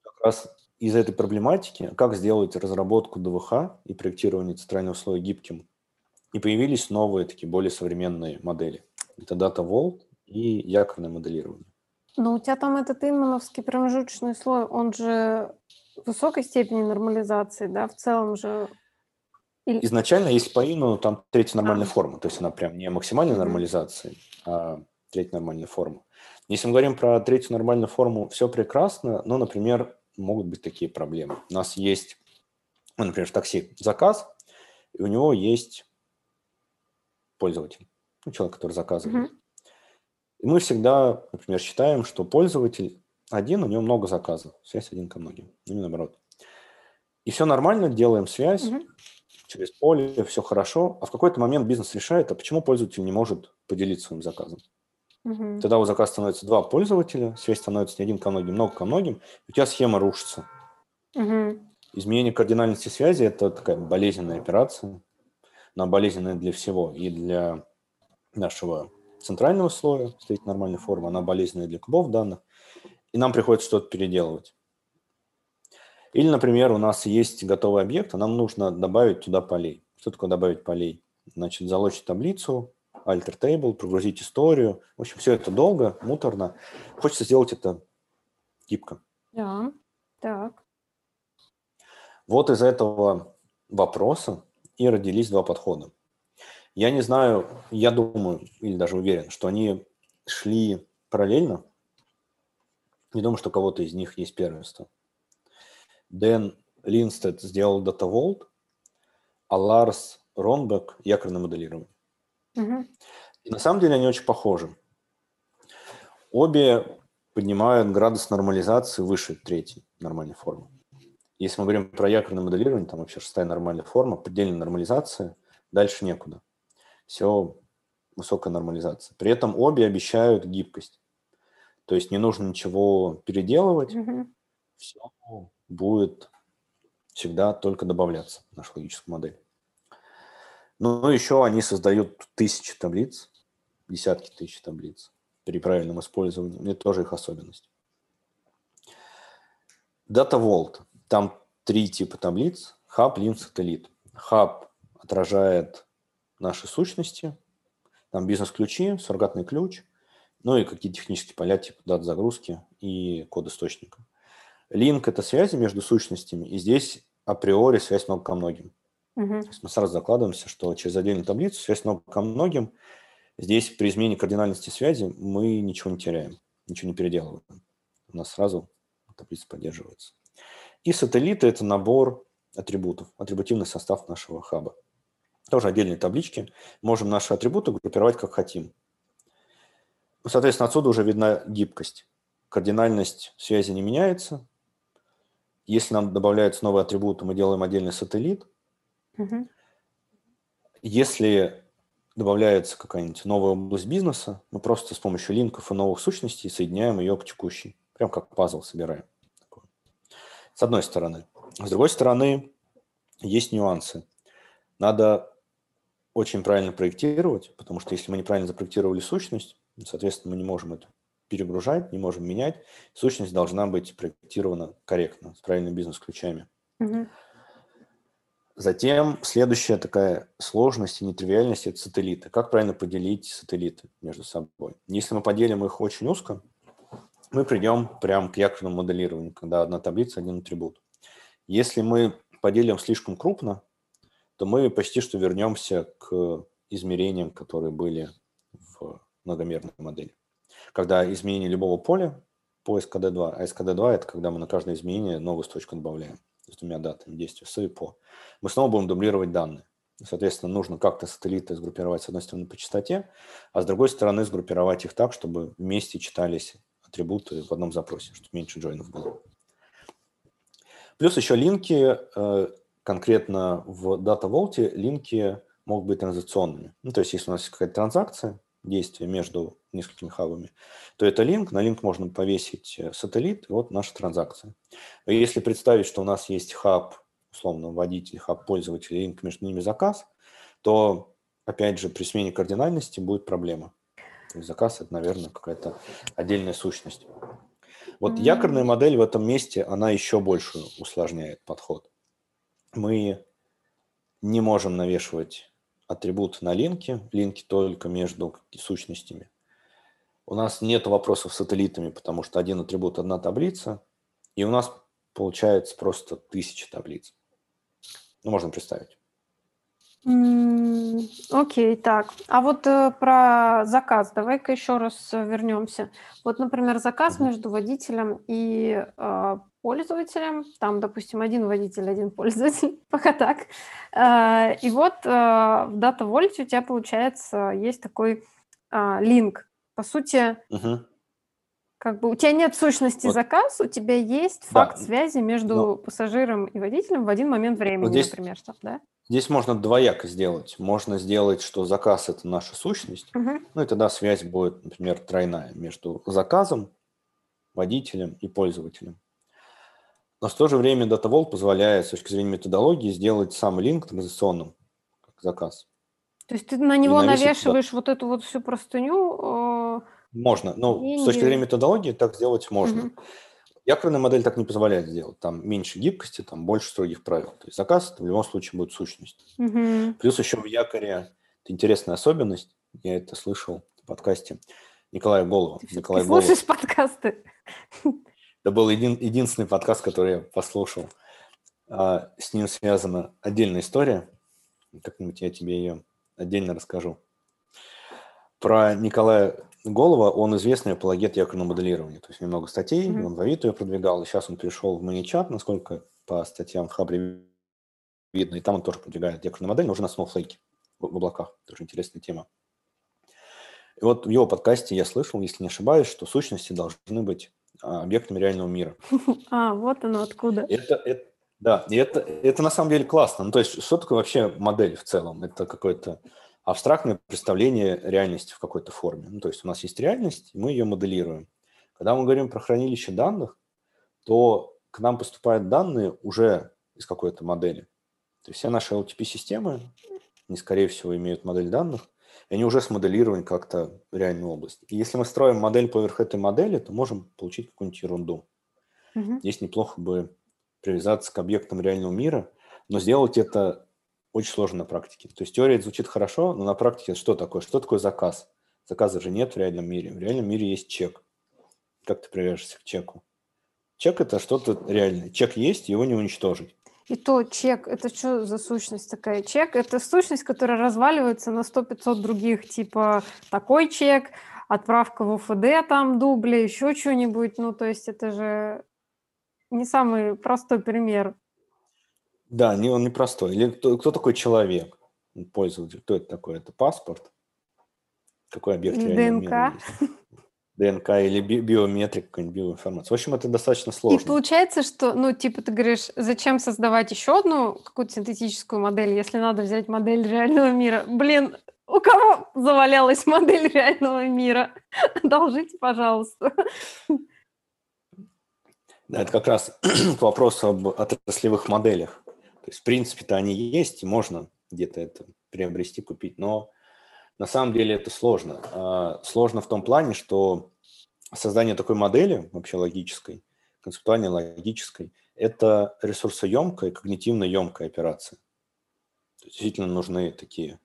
Как раз из этой проблематики, как сделать разработку ДВХ и проектирование центрального слоя гибким, и появились новые такие более современные модели. Это Data Vault и якорное моделирование. Но у тебя там этот иммановский промежуточный слой, он же высокой степени нормализации, да, в целом же. Или... Изначально, если по Ину, там третья нормальная А. форма, то есть она прям не максимальной Мгм. нормализации, а третья нормальная форма. Если мы говорим про третью нормальную форму, все прекрасно, но, например, могут быть такие проблемы. У нас есть, ну, например, в такси заказ, и у него есть пользователь, ну, человек, который заказывает. Мгм. И мы всегда, например, считаем, что пользователь один, у него много заказов, связь один ко многим, ну, не наоборот. И все нормально, делаем связь Мгм. через поле, все хорошо, а в какой-то момент бизнес решает, а почему пользователь не может поделиться своим заказом? Мгм. Тогда у заказа становится два пользователя, связь становится не один ко многим, много ко многим, у тебя схема рушится. Мгм. Изменение кардинальности связи – это такая болезненная операция, она болезненная для всего, и для нашего центрального слоя стоит нормальной формы, она болезненная для кубов данных, и нам приходится что-то переделывать. Или, например, у нас есть готовый объект, а нам нужно добавить туда полей. Что такое добавить полей? Значит, залочить таблицу, alter table, прогрузить историю. В общем, все это долго, муторно. Хочется сделать это гибко. Да. Так. Вот из этого вопроса и родились два подхода. Я не знаю, я думаю, или даже уверен, что они шли параллельно. Не думаю, что у кого-то из них есть первенство. Дэн Линстед сделал Data Vault, а Ларс Ронбек – якорное моделирование. И на самом деле они очень похожи. Обе поднимают градус нормализации выше третьей нормальной формы. Если мы говорим про якорное моделирование, там вообще шестая нормальная форма, предельная нормализация, дальше некуда. Все высокая нормализация. При этом обе обещают гибкость. То есть не нужно ничего переделывать, Мгм. все будет всегда только добавляться в нашу логическую модель. Ну, еще они создают тысячи таблиц, десятки тысяч таблиц при правильном использовании. Это тоже их особенность. Data Vault. Там три типа таблиц. Hub, Link, Satellite. Hub отражает наши сущности. Там бизнес-ключи, суррогатный ключ, ну и какие технические поля типа дат загрузки и код источника. Link – это связи между сущностями, и здесь априори связь много ко многим. Мгм. То есть мы сразу закладываемся, что через отдельную таблицу связь много ко многим. Здесь при изменении кардинальности связи мы ничего не теряем, ничего не переделываем. У нас сразу таблица поддерживается. И сателлиты – это набор атрибутов, атрибутивный состав нашего хаба. Тоже отдельные таблички. Можем наши атрибуты группировать как хотим. Соответственно, отсюда уже видна гибкость. Кардинальность связи не меняется. Если нам добавляются новые атрибуты, мы делаем отдельный сателлит. Мгм. Если добавляется какая-нибудь новая область бизнеса, мы просто с помощью линков и новых сущностей соединяем ее к текущей. Прям как пазл собираем. С одной стороны. С другой стороны, есть нюансы. Надо очень правильно проектировать, потому что если мы неправильно запроектировали сущность, соответственно, мы не можем это перегружать, не можем менять. Сущность должна быть проектирована корректно, с правильными бизнес-ключами. Мгм. Затем следующая такая сложность и нетривиальность – это сателлиты. Как правильно поделить сателлиты между собой? Если мы поделим их очень узко, мы придем прям к якорному моделированию, когда одна таблица, один атрибут. Если мы поделим слишком крупно, то мы почти что вернемся к измерениям, которые были в многомерной модели. Когда изменение любого поля по SKD2, а SKD2 – это когда мы на каждое изменение новую строчку добавляем с двумя датами действия, с и по. Мы снова будем дублировать данные. Соответственно, нужно как-то сателлиты сгруппировать с одной стороны по частоте, а с другой стороны сгруппировать их так, чтобы вместе читались атрибуты в одном запросе, чтобы меньше джойнов было. Плюс еще линки, э, конкретно в Data Vault линки могут быть транзакционными. Ну, то есть, если у нас какая-то транзакция, действие между несколькими хабами, то это линк. На линк можно повесить э, сателлит, вот наша транзакция. Если представить, что у нас есть хаб, условно, водитель, хаб пользователя, линк между ними заказ, то, опять же, при смене кардинальности будет проблема. То есть заказ – это, наверное, какая-то отдельная сущность. Вот mm-hmm. якорная модель в этом месте, она еще больше усложняет подход. Мы не можем навешивать атрибут на линки, линки только между сущностями. У нас нет вопросов с сателлитами, потому что один атрибут – одна таблица, и у нас получается просто тысяча таблиц. Ну, можно представить. Окей, так. А вот э, про заказ давай-ка еще раз э, вернемся. Вот, например, заказ между водителем и э, пользователем. Там, допустим, один водитель, один пользователь, пока так. Э, и вот э, в Data Vault у тебя, получается, есть такой э, линк. По сути, Мгм. как бы у тебя нет сущности Вот, заказ, у тебя есть да. факт связи Ну, между пассажиром и водителем в один момент вот времени, здесь например, что, да? Здесь можно двояко сделать. Можно сделать, что заказ – это наша сущность, Мгм. ну и тогда связь будет, например, тройная между заказом, водителем и пользователем. Но в то же время Data Vault позволяет с точки зрения методологии сделать сам линк транзакционным, как заказ. То есть ты на И него навесить туда навешиваешь вот эту вот всю простыню, э, можно. Ну, с точки зрения методологии так сделать можно. Мгм. Якорная модель так не позволяет сделать. Там меньше гибкости, там больше строгих правил. То есть заказ в любом случае будет сущность. Мгм. Плюс еще в якоре это интересная особенность. Я это слышал в подкасте Николая Голова. Ты Николай Голов. слушаешь подкасты? Это был един, единственный подкаст, который я послушал. А, с ним связана отдельная история. Как-нибудь я тебе ее отдельно расскажу. Про Николая Голова, он известный апологет якорного моделирования. То есть немного статей, Мгм. он в Авито ее продвигал, и сейчас он перешел в Маничат, насколько по статьям в Хабре видно, и там он тоже продвигает якорную модель, но уже на Snowflake, в, облаках. Тоже интересная тема. И вот в его подкасте я слышал, если не ошибаюсь, что сущности должны быть а, объектами реального мира. А, вот оно откуда. Это, это, да, и это, это на самом деле классно. Ну, то есть, что такое вообще модель в целом? Это какое-то абстрактное представление реальности в какой-то форме. Ну, то есть у нас есть реальность, и мы ее моделируем. Когда мы говорим про хранилище данных, то к нам поступают данные уже из какой-то модели. То есть все наши LTP-системы, они, скорее всего, имеют модель данных, и они уже смоделированы как-то в реальную область. И если мы строим модель поверх этой модели, то можем получить какую-нибудь ерунду. Мгм. Здесь неплохо бы привязаться к объектам реального мира, но сделать это очень сложно на практике. То есть теория звучит хорошо, но на практике что такое? Что такое заказ? Заказа же нет в реальном мире. В реальном мире есть чек. Как ты привяжешься к чеку? Чек – это что-то реальное. Чек есть, его не уничтожить. И то чек, это что за сущность такая? Чек– это сущность, которая разваливается на 100-500 других, типа такой чек, отправка в УФД там дубли, еще что-нибудь. Ну, то есть это же не самый простой пример. Да, не, он непростой. Или кто, кто такой человек? Пользователь. Кто это такой? Это паспорт? Какой объект ДНК. ДНК или би- биометрика, какая-нибудь биоинформация. В общем, это достаточно И сложно. получается, что, ну, типа, ты говоришь, зачем создавать еще одну какую-то синтетическую модель, если надо взять модель реального мира? Блин, у кого завалялась модель реального мира? Одолжите, пожалуйста. Да, это как раз к вопросу об отраслевых моделях. То есть, в принципе-то они есть, и можно где-то это приобрести, купить, но на самом деле это сложно. А, Сложно в том плане, что создание такой модели, вообще логической, концептуально логической, это ресурсоемкая, когнитивно емкая операция. Действительно нужны такие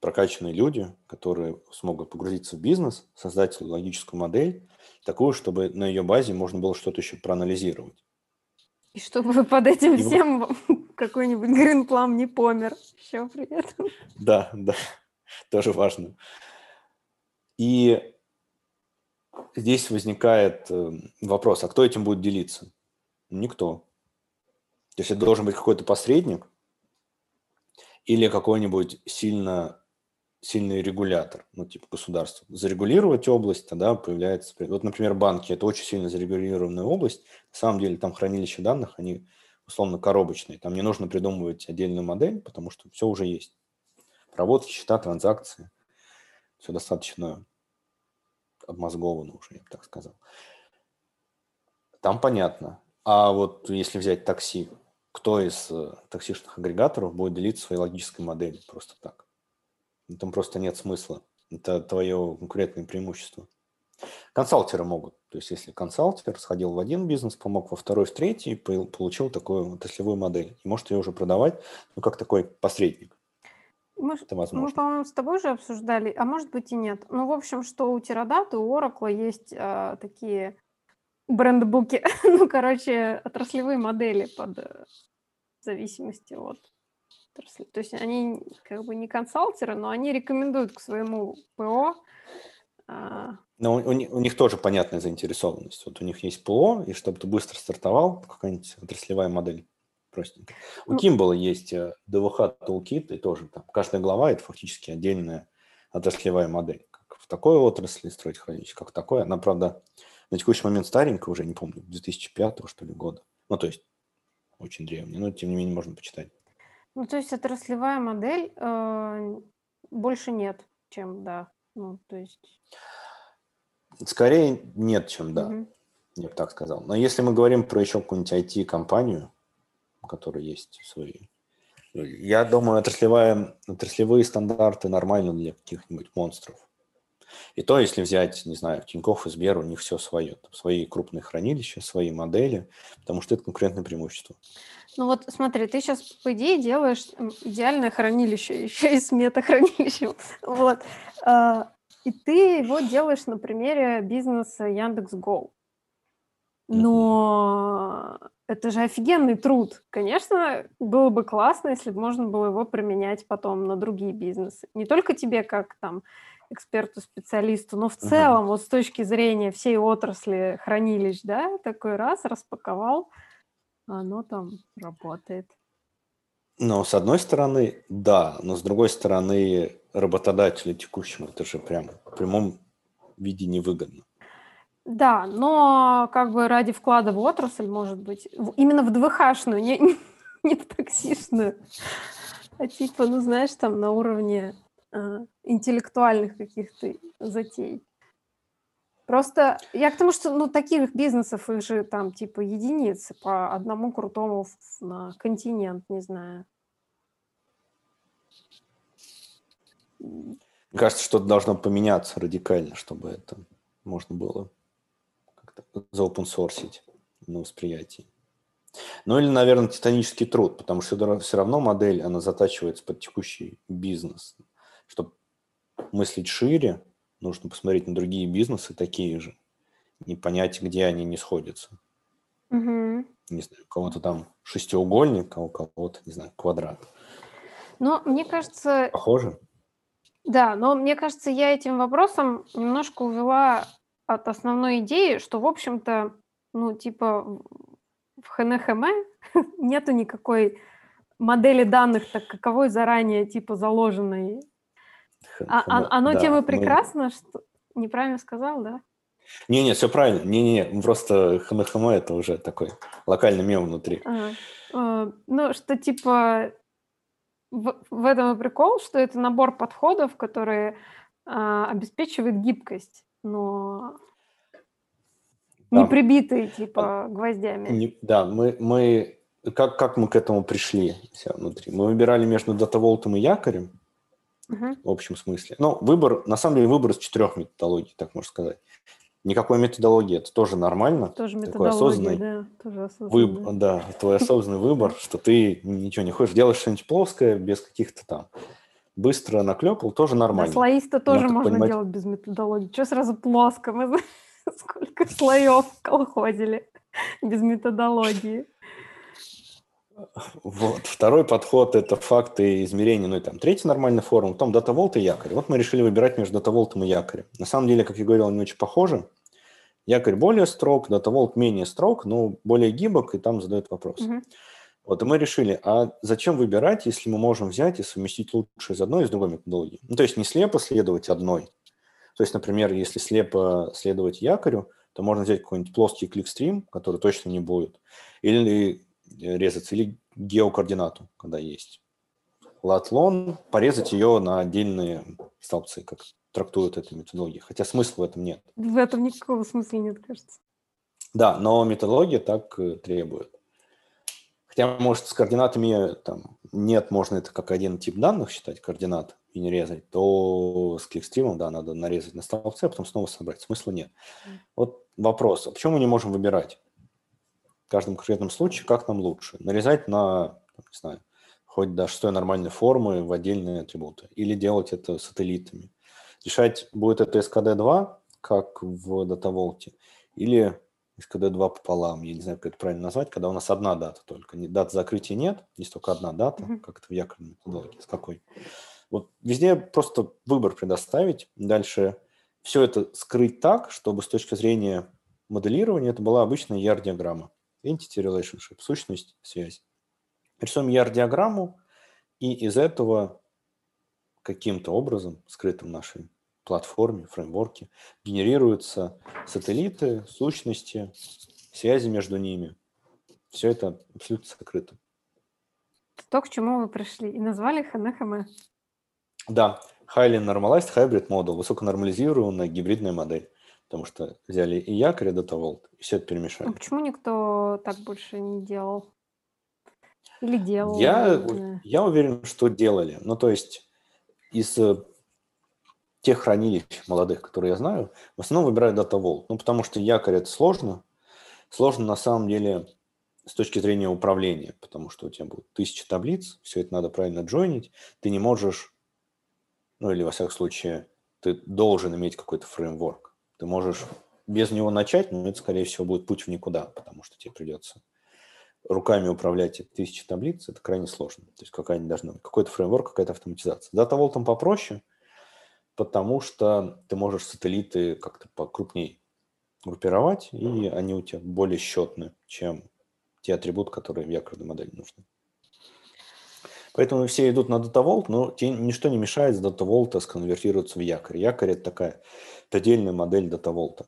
прокачанные люди, которые смогут погрузиться в бизнес, создать логическую модель, такую, чтобы на ее базе можно было что-то еще проанализировать. И чтобы под этим И всем какой-нибудь Гринплам не помер. Еще при этом. Да, да, тоже важно. И здесь возникает э, вопрос, а кто этим будет делиться? Никто. То есть это должен быть какой-то посредник или какой-нибудь сильно сильный регулятор, ну, типа государство. Зарегулировать область, тогда появляется... Вот, например, банки – это очень сильно зарегулированная область. На самом деле там хранилище данных, они условно коробочные. Там не нужно придумывать отдельную модель, потому что все уже есть. Проводки, счета, транзакции. Все достаточно обмозговано уже, я бы так сказал. Там понятно. А вот если взять такси, кто из э, таксишных агрегаторов будет делиться своей логической моделью просто так? Там просто нет смысла. Это твое конкурентное преимущество. Консалтеры могут. То есть если консалтер сходил в один бизнес, помог во второй, в третий, получил такую отраслевую модель. И может ее уже продавать, ну, как такой посредник. Мы, это возможно. мы, по-моему, с тобой же обсуждали, а может быть и нет. Ну, в общем, что у Teradata, у Oracle есть э, такие брендбуки, ну, короче, отраслевые модели под э, зависимости от отрасли. То есть они как бы не консалтеры, но они рекомендуют к своему ПО. А... Но у, у, у них тоже понятная заинтересованность. Вот у них есть ПО, и чтобы ты быстро стартовал, какая-нибудь отраслевая модель простенькая. У ну, Kimball есть DVH э, Toolkit, и тоже там каждая глава – это фактически отдельная отраслевая модель. Как в такой отрасли строить хранилище, как в такой. Она, правда, на текущий момент старенькая уже, не помню, 2005 что ли года. Ну, то есть очень древняя, но тем не менее можно почитать. Ну, то есть отраслевая модель э, больше нет, чем да. Ну, то есть... Скорее нет, чем да. Угу. Я бы так сказал. Но если мы говорим про еще какую-нибудь IT-компанию, у которой есть свои... Я думаю, отраслевая, отраслевые стандарты нормальны для каких-нибудь монстров. И то, если взять, не знаю, Тинькофф и Сбер, у них все свое. Там свои крупные хранилища, свои модели, потому что это конкурентное преимущество. Ну вот смотри, ты сейчас, по идее, делаешь идеальное хранилище, еще и с метахранилищем. Вот. А, и ты его делаешь на примере бизнеса Яндекс.Го. Но это же офигенный труд. Конечно, было бы классно, если бы можно было его применять потом на другие бизнесы. Не только тебе, как там эксперту, специалисту, но в целом, uh-huh. вот с точки зрения всей отрасли хранилищ, да, такой раз распаковал, оно там работает. Ну, с одной стороны, да, но с другой стороны, работодателю текущему это же прям в прямом виде невыгодно. Да, но как бы ради вклада в отрасль, может быть, именно в ДВХшную, не, не в таксишную, а типа, ну знаешь, там на уровне интеллектуальных каких-то затей. Просто я к тому, что ну, таких бизнесов их же там типа единицы по одному крутому на континент, не знаю. Мне кажется, что-то должно поменяться радикально, чтобы это можно было как-то заопенсорсить на восприятии. Ну или, наверное, титанический труд, потому что все равно модель, она затачивается под текущий бизнес. Чтобы мыслить шире, нужно посмотреть на другие бизнесы такие же и понять, где они не сходятся. Угу. Не знаю, у кого-то там шестиугольник, а у кого-то, не знаю, квадрат. Но мне кажется... Похоже? Да, но мне кажется, я этим вопросом немножко увела от основной идеи, что, в общем-то, ну, типа, в ХНХМ нету никакой модели данных, так каковой заранее, типа, заложенной а, а, оно да, тем и прекрасно, мы... что... Неправильно сказал, да? Не-не, все правильно. Не-не-не, просто ХМХМ это уже такой локальный мем внутри. Ага. А, ну, что типа в, в этом и прикол, что это набор подходов, которые а, обеспечивает гибкость, но да. не прибитые типа гвоздями. Не, да, мы, мы как, как мы к этому пришли все внутри? Мы выбирали между датаволтом и якорем, в общем смысле. Но выбор, на самом деле, выбор из четырех методологий, так можно сказать. Никакой методологии, это тоже нормально. Тоже методология, осознанный да. Тоже осознанный. Выбор, да, твой осознанный выбор, что ты ничего не хочешь, делаешь что-нибудь плоское, без каких-то там быстро наклепал, тоже нормально. Да, слоисто тоже можно понимать... делать без методологии. Что сразу плоско? Мы сколько слоев колхозили без методологии. Вот. Второй подход – это факты измерения, ну и там третий нормальный формул, потом дата-волт и якорь. Вот мы решили выбирать между дата-волтом и якорем. На самом деле, как я говорил, они очень похожи. Якорь более строг, дата-волт менее строг, но более гибок, и там задают вопрос. Угу. Вот, и мы решили, а зачем выбирать, если мы можем взять и совместить лучшее из одной и с другой методологии? Ну, то есть не слепо следовать одной. То есть, например, если слепо следовать якорю, то можно взять какой-нибудь плоский кликстрим, который точно не будет, или резаться, или геокоординату, когда есть. Латлон, порезать ее на отдельные столбцы, как трактуют эту методологию. Хотя смысла в этом нет. В этом никакого смысла нет, кажется. Да, но методология так э, требует. Хотя, может, с координатами там нет, можно это как один тип данных считать, координат, и не резать, то с кликстримом, да, надо нарезать на столбце, а потом снова собрать. Смысла нет. Вот вопрос, а почему мы не можем выбирать? Каждом конкретном случае, как нам лучше. Нарезать на, не знаю, хоть до шестой нормальной формы в отдельные атрибуты. Или делать это сателлитами. Решать, будет это skd2, как в датаволте, или skd2 пополам. Я не знаю, как это правильно назвать, когда у нас одна дата только. Дата закрытия нет, есть только одна дата, mm-hmm. как это в якорной методологии. С какой? Вот везде просто выбор предоставить. Дальше все это скрыть так, чтобы с точки зрения моделирования это была обычная ER-диаграмма. Entity Relationship, сущность, связь. Рисуем ER-диаграмму, и из этого каким-то образом, скрытым в нашей платформе, фреймворке, генерируются сателлиты, сущности, связи между ними. Все это абсолютно закрыто. То, к чему вы пришли, и назвали HNHM. Да, Highly Normalized Hybrid Model, высоконормализированная гибридная модель потому что взяли и якорь, и датаволт, и все это перемешали. А почему никто так больше не делал? Или делал? Я, я уверен, что делали. Ну, то есть из э, тех хранилищ молодых, которые я знаю, в основном выбирают датаволт. Ну, потому что якорь – это сложно. Сложно на самом деле с точки зрения управления, потому что у тебя будет тысяча таблиц, все это надо правильно джойнить. Ты не можешь, ну или во всяком случае, ты должен иметь какой-то фреймворк. Ты можешь без него начать, но это, скорее всего, будет путь в никуда, потому что тебе придется руками управлять тысячи таблиц, это крайне сложно. То есть какая-нибудь должна быть, какой-то фреймворк, какая-то автоматизация. Дата волтом попроще, потому что ты можешь сателлиты как-то покрупнее группировать, и они у тебя более счетны, чем те атрибуты, которые в якорной модели нужны. Поэтому все идут на датаволт, но ничто не мешает с датаволта сконвертироваться в якорь. Якорь – это такая это отдельная модель датаволта.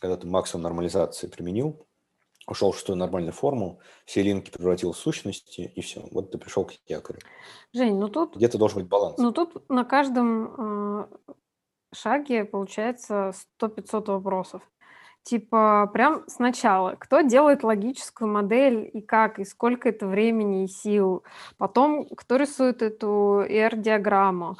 Когда ты максимум нормализации применил, ушел в шестую нормальную форму, все линки превратил в сущности, и все. Вот ты пришел к якорю. Жень, ну тут... Где-то должен быть баланс. Ну тут на каждом э, шаге получается 100-500 вопросов. Типа прям сначала, кто делает логическую модель и как, и сколько это времени и сил. Потом, кто рисует эту ER-диаграмму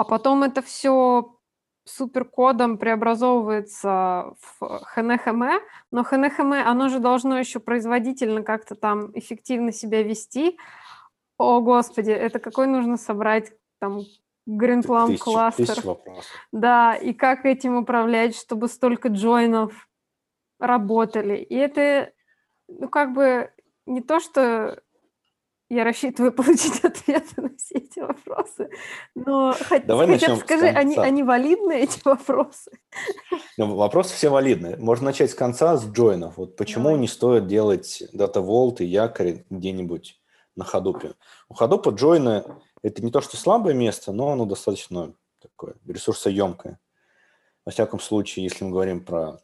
а потом это все суперкодом преобразовывается в ХНХМ, но ХНХМ, оно же должно еще производительно как-то там эффективно себя вести. О, Господи, это какой нужно собрать там Greenplum кластер. Да, и как этим управлять, чтобы столько джойнов работали. И это, ну, как бы не то, что я рассчитываю получить ответы на все эти вопросы. Но Давай хотя бы скажи, они, они валидны, эти вопросы? Ну, вопросы все валидны. Можно начать с конца, с джойнов. Вот почему Давай. не стоит делать дата волт и якорь где-нибудь на ходупе? У ходупа джойны – это не то, что слабое место, но оно достаточно такое ресурсоемкое. Во всяком случае, если мы говорим про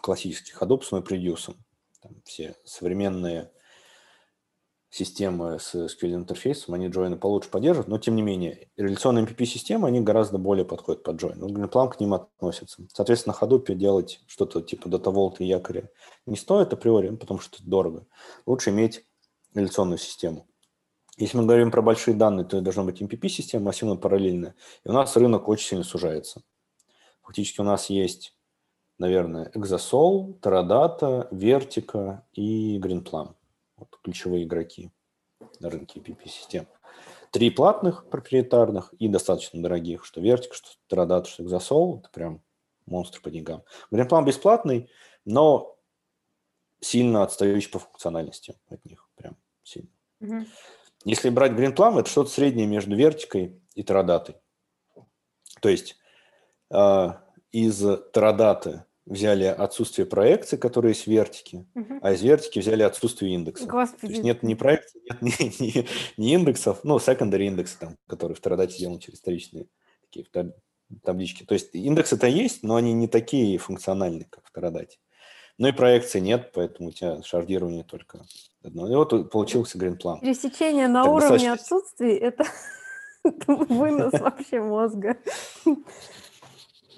классический ходуп с MapReduce, там все современные системы с SQL интерфейсом, они джойны получше поддерживают, но тем не менее, реляционные MPP-системы, они гораздо более подходят под джойн. Ну, Greenplum к ним относится. Соответственно, на Hadoop делать что-то типа датаволта и якоря не стоит априори, потому что это дорого. Лучше иметь реляционную систему. Если мы говорим про большие данные, то должна быть MPP-система, массивно параллельная. И у нас рынок очень сильно сужается. Фактически у нас есть, наверное, Exasol, Teradata, Vertica и Greenplum вот ключевые игроки на рынке PP-систем. Три платных проприетарных и достаточно дорогих, что Vertic, что Teradata, что Exasol. Это прям монстр по деньгам. Greenplum бесплатный, но сильно отстающий по функциональности от них, прям сильно. Мгм. Если брать GreenPlum, это что-то среднее между вертикой и терадатой. То есть э, из терадаты взяли отсутствие проекции, которые есть в вертике, Мгм. а из вертики взяли отсутствие индекса. То Господи. есть нет ни проекции, нет ни, ни- ни индексов, ну, secondary индексы, там, которые в терадате сделаны через вторичные такие таб- таблички. То есть индексы-то есть, но они не такие функциональные, как в терадате. Ну и проекции нет, поэтому у тебя шардирование только одно. И вот получился GreenPlum. Пересечение на Так уровне достаточно. отсутствий это вынос вообще мозга.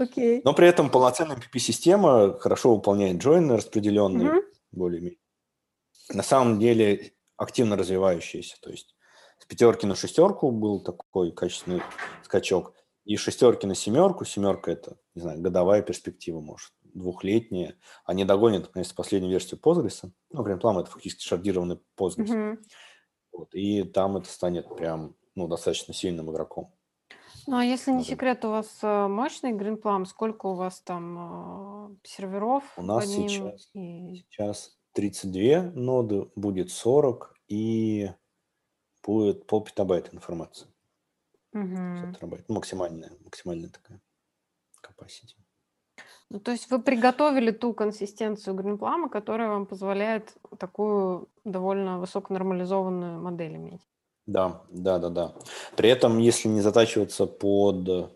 Окей. Но при этом полноценная PP-система хорошо выполняет джойны распределенные, Мгм. более-менее. На самом деле активно развивающиеся. То есть с пятерки на шестерку был такой качественный скачок. И шестерки на семерку. Семерка – это, не знаю, годовая перспектива, может, двухлетняя. Они догонят, наконец, последнюю версию Postgres. Ну, GreenPlum – это фактически шардированный Postgres. Мгм. Вот. И там это станет прям ну, достаточно сильным игроком. Ну, а если не секрет, у вас э, мощный Greenplum? Сколько у вас там э, серверов У нас сейчас- И- Сейчас 32 ноды, будет 40 и будет пол петабайта информации. Мгм. 50 терабайт. Ну, максимальная, максимальная такая capacity. Ну, то есть вы приготовили ту консистенцию Greenplum, которая вам позволяет такую довольно высоконормализованную модель иметь. Да, да, да, да. При этом, если не затачиваться под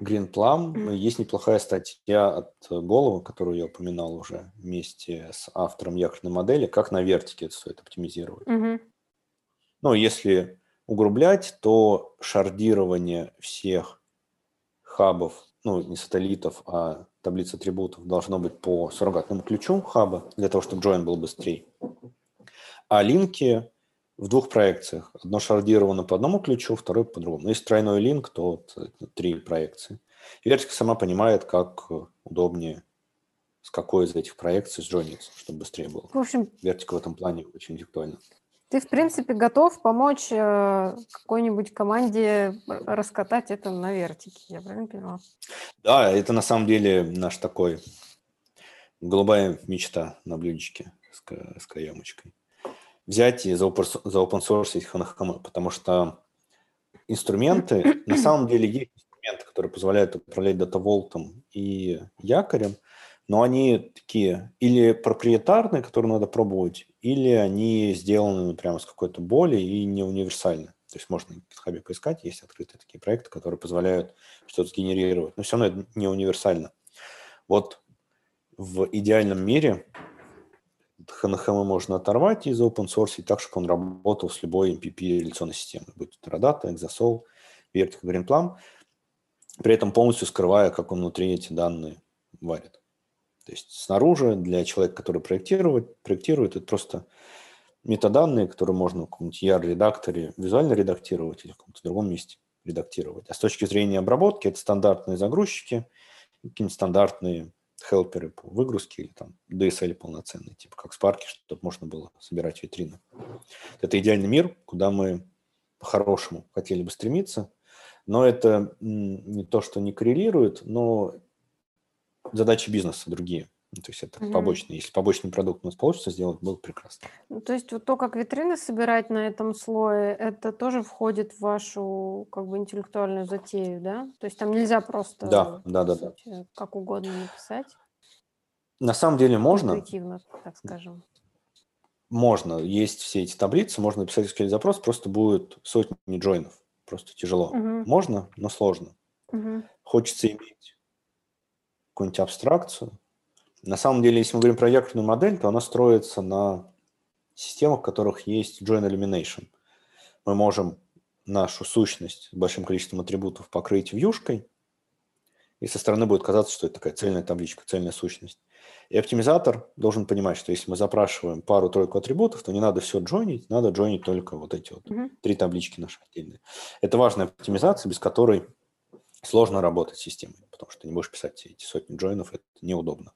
GreenPlum, есть неплохая статья от Голова, которую я упоминал уже вместе с автором якорной модели, как на вертике это стоит оптимизировать. Мгм. Ну, если угрублять, то шардирование всех хабов, ну, не сателлитов, а таблиц атрибутов должно быть по суррогатному ключу хаба, для того, чтобы join был быстрее. А линки в двух проекциях. Одно шардировано по одному ключу, второе по другому. Если тройной линк, то три проекции. И вертика сама понимает, как удобнее с какой из этих проекций сжониться, чтобы быстрее было. В общем, Вертика в этом плане очень интеллектуальна. ты, в принципе, готов помочь э, какой-нибудь команде раскатать это на вертике, я правильно поняла? Да, это на самом деле наш такой голубая мечта на блюдечке с, с каемочкой. Взять и заопен- заопенсорсить HNHM, потому что инструменты, на самом деле есть инструменты, которые позволяют управлять датаволтом и якорем, но они такие или проприетарные, которые надо пробовать, или они сделаны прямо с какой-то боли и не универсальны. То есть можно в GitHub поискать, есть открытые такие проекты, которые позволяют что-то сгенерировать, но все равно это не универсально. Вот в идеальном мире HNHM можно оторвать из open source так, чтобы он работал с любой MPP реляционной системой, будь то Teradata, Exasol, Vertica, GreenPlum, при этом полностью скрывая, как он внутри эти данные варит. То есть снаружи для человека, который проектирует, проектирует это просто метаданные, которые можно в каком-нибудь ER-редакторе визуально редактировать или в каком-то другом месте редактировать. А с точки зрения обработки это стандартные загрузчики, какие-нибудь стандартные хелперы по выгрузке или там DSL полноценный, типа как Spark, чтобы можно было собирать витрины. Это идеальный мир, куда мы по-хорошему хотели бы стремиться, но это не то, что не коррелирует, но задачи бизнеса другие. Ну, То есть это Мгм. побочные. Если побочный продукт у нас получится сделать, было бы прекрасно. Ну, То есть вот то, как витрины собирать на этом слое, это тоже входит в вашу как бы интеллектуальную затею, да? То есть там нельзя просто Да, да, да, да. сути, как угодно написать, На самом деле можно, интуитивно, так скажем. можно. Есть все эти таблицы, можно написать SQL запрос, просто будет сотни джойнов. Просто тяжело. Мгм. Можно, но сложно. Мгм. Хочется иметь какую-нибудь абстракцию. На самом деле, если мы говорим про якорную модель, то она строится на системах, в которых есть join elimination. Мы можем нашу сущность с большим количеством атрибутов покрыть вьюшкой, и со стороны будет казаться, что это такая цельная табличка, цельная сущность. И оптимизатор должен понимать, что если мы запрашиваем пару-тройку атрибутов, то не надо все джойнить, надо джойнить только вот эти вот Мгм. три таблички наши отдельные. Это важная оптимизация, без которой сложно работать с системой, потому что ты не будешь писать все эти сотни джойнов, это неудобно.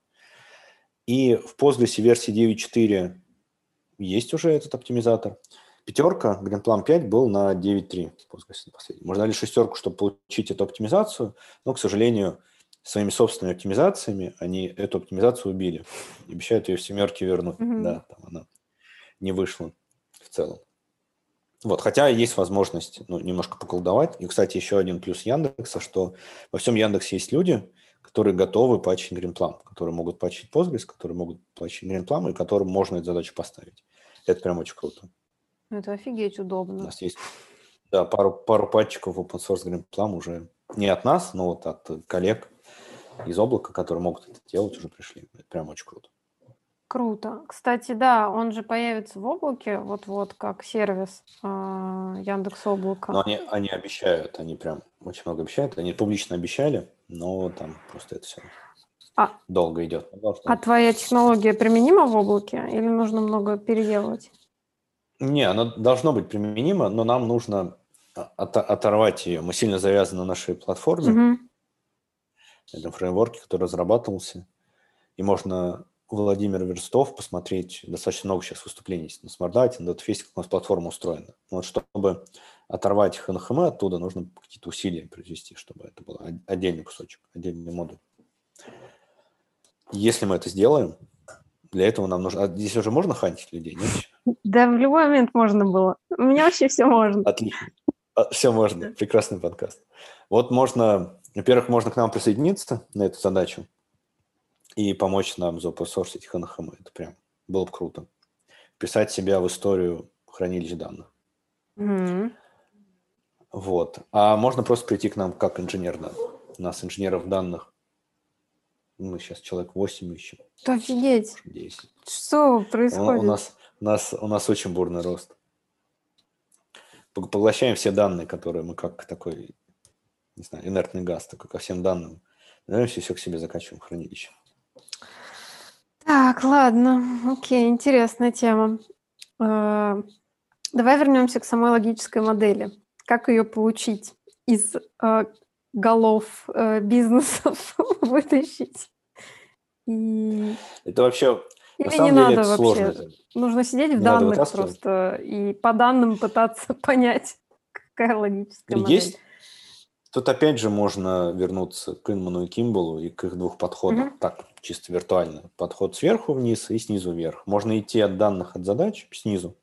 И в Postgres версии 9.4 есть уже этот оптимизатор. Пятерка, GreenPlum 5 был на 9.3 в Postgres на последнем. Можно дали шестерку, чтобы получить эту оптимизацию, но, к сожалению, своими собственными оптимизациями они эту оптимизацию убили. Обещают ее в семерке вернуть. Мгм. Да, там она не вышла в целом. Вот, хотя есть возможность ну, немножко поколдовать. И, кстати, еще один плюс Яндекса, что во всем Яндексе есть люди, которые готовы патчить гринплан, которые могут патчить Postgres, которые могут патчить гринплан, и которым можно эту задачу поставить. Это прям очень круто. Это офигеть У удобно. нас есть да, пару, пару патчиков open source гринплан уже не от нас, но вот от коллег из облака, которые могут это делать, уже пришли. Это прям очень круто. Круто. Кстати, да, он же появится в облаке вот-вот как сервис а, Яндекс Но Облака. они, они обещают, они прям очень много обещают. Они публично обещали, но там просто это все А, долго идет. А твоя технология применима в облаке или нужно много переделывать? Не, оно должно быть применимо, но нам нужно от- оторвать ее. Мы сильно завязаны на нашей платформе, на этом фреймворке, который разрабатывался. И можно у Владимира Верстов посмотреть достаточно много сейчас выступлений на SmartData, на DataFace, как у нас платформа устроена. Вот чтобы оторвать ХНХМ оттуда, нужно какие-то усилия произвести, чтобы это был от- отдельный кусочек, отдельный модуль. Если мы это сделаем, для этого нам нужно... А здесь уже можно хантить людей? Нет? Да, в любой момент можно было. У меня вообще все можно. Отлично. Все можно. Прекрасный подкаст. Вот можно, во-первых, можно к нам присоединиться на эту задачу и помочь нам заопенсорсить HNHM. Это прям было бы круто. Писать себя в историю хранилищ данных. Мгм. Вот. А можно просто прийти к нам как инженер данных. У нас инженеров данных, мы сейчас человек 8 ищем, офигеть. может, 10. Что У, происходит? у нас, у, нас, у нас очень бурный рост. Пог- Поглощаем все данные, которые мы как такой, не знаю, инертный газ, такой ко всем данным. Даемся все к себе закачиваем в хранилище. Так, ладно. Окей, интересная тема. Э, Давай вернемся к самой логической модели. Как ее получить из э, голов э, бизнесов вытащить? И... Это вообще, Или на самом не деле, надо это вообще? сложно. Нужно сидеть в Не данных просто и по данным пытаться понять, какая логическая модель. Есть. Тут опять же можно вернуться к Инману и Кимбалу и к их двух подходам. Мгм. Так, чисто виртуально. Подход сверху вниз и снизу вверх. Можно идти от данных, от задач снизу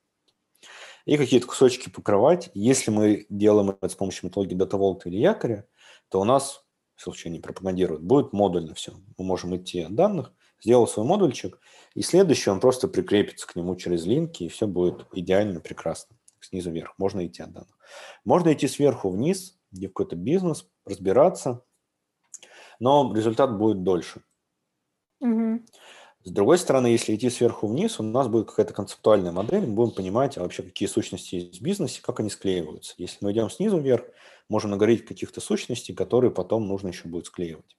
и какие-то кусочки покрывать. Если мы делаем это с помощью методологии Data Vault или якоря, то у нас, в случае не пропагандируют, будет модульно все. Мы можем идти от данных, сделал свой модульчик, и следующий он просто прикрепится к нему через линки, и все будет идеально, прекрасно. Снизу вверх. Можно идти от данных. Можно идти сверху вниз, где какой-то бизнес, разбираться, но результат будет дольше. Мгм. С другой стороны, если идти сверху вниз, у нас будет какая-то концептуальная модель, мы будем понимать а вообще, какие сущности есть в бизнесе, как они склеиваются. Если мы идем снизу вверх, можем наговорить каких-то сущностей, которые потом нужно еще будет склеивать.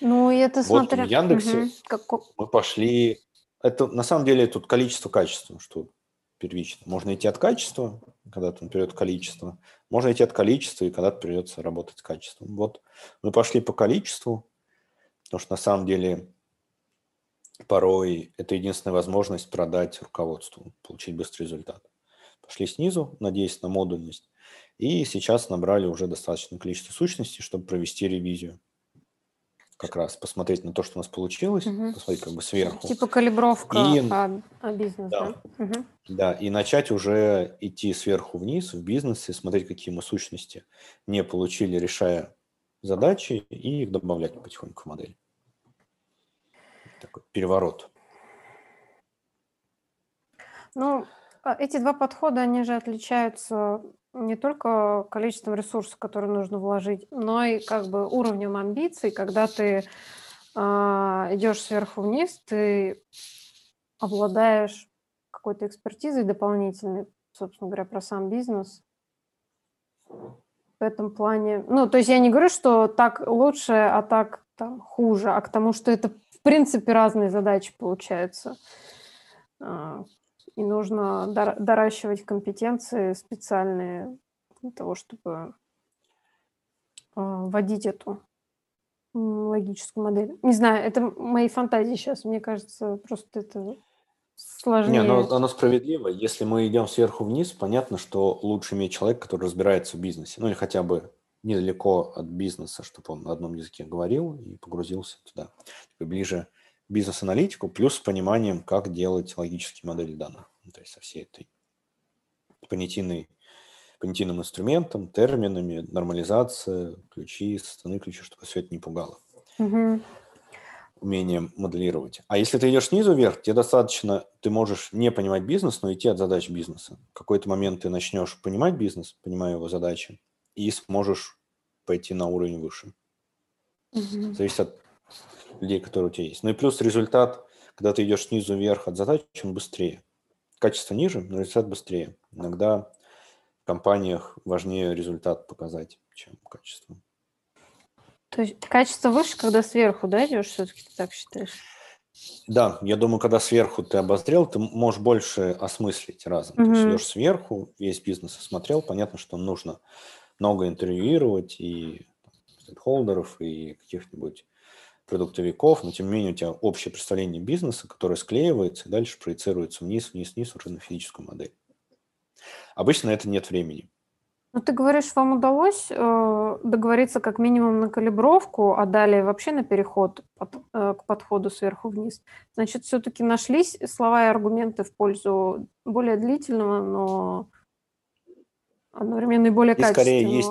Ну, и это Вот смотря... в Яндексе. Како- мы пошли... Это на самом деле тут количество-качество, что первично. Можно идти от качества, когда-то он придет количество. Можно идти от количества, и когда-то придется работать с качеством. Вот мы пошли по количеству, потому что на самом деле порой это единственная возможность продать руководству, получить быстрый результат. Пошли снизу, надеясь на модульность, и сейчас набрали уже достаточное количество сущностей, чтобы провести ревизию. Как раз посмотреть на то, что у нас получилось, Мгм. посмотреть как бы сверху. Типа калибровка И- а, а бизнес, Да. да? Мгм. Да, и начать уже идти сверху вниз в бизнесе, смотреть, какие мы сущности не получили, решая задачи, и их добавлять потихоньку в модель. Такой переворот. Ну, а эти два подхода, они же отличаются не только количеством ресурсов, которые нужно вложить, но и как бы уровнем амбиций. Когда ты а, идешь сверху вниз, ты обладаешь какой-то экспертизой дополнительной, собственно говоря, про сам бизнес. В этом плане, ну, то есть я не говорю, что так лучше, а так там хуже, а к тому, что это в принципе разные задачи получаются. А, И нужно дор- доращивать компетенции специальные для того, чтобы а, вводить эту логическую модель. Не знаю, это мои фантазии сейчас. Мне кажется, просто это Не, сложнее. оно, справедливо. Если мы идем сверху вниз, понятно, что лучше иметь человека, который разбирается в бизнесе, ну или хотя бы недалеко от бизнеса, чтобы он на одном языке говорил и погрузился туда. Типа ближе бизнес-аналитику, плюс с пониманием, как делать логические модели данных. Ну, то есть со всей этой понятийной, понятийным инструментом, терминами, нормализация, ключи, составные ключи, чтобы все это не пугало. Угу. Умение моделировать. А если ты идешь снизу вверх, тебе достаточно, ты можешь не понимать бизнес, но идти от задач бизнеса. В какой-то момент ты начнешь понимать бизнес, понимая его задачи, и сможешь пойти на уровень выше. Угу. Зависит от людей, которые у тебя есть. Ну и плюс результат, когда ты идешь снизу вверх от задач, он быстрее. Качество ниже, но результат быстрее. Иногда в компаниях важнее результат показать, чем качество. То есть качество выше, когда сверху, да, идешь, все-таки ты так считаешь? Да, я думаю, когда сверху ты обозрел, ты можешь больше осмыслить разом. Угу. То есть идешь сверху, весь бизнес осмотрел, понятно, что нужно много интервьюировать и стейкхолдеров, и каких-нибудь продуктовиков, но тем не менее у тебя общее представление бизнеса, которое склеивается и дальше проецируется вниз, вниз, вниз уже на физическую модель. Обычно это нет времени. Ну, ты говоришь, вам удалось э, договориться как минимум на калибровку, а далее вообще на переход под, э, к подходу сверху вниз. Значит, все-таки нашлись слова и аргументы в пользу более длительного, но одновременно и более и скорее качественного. есть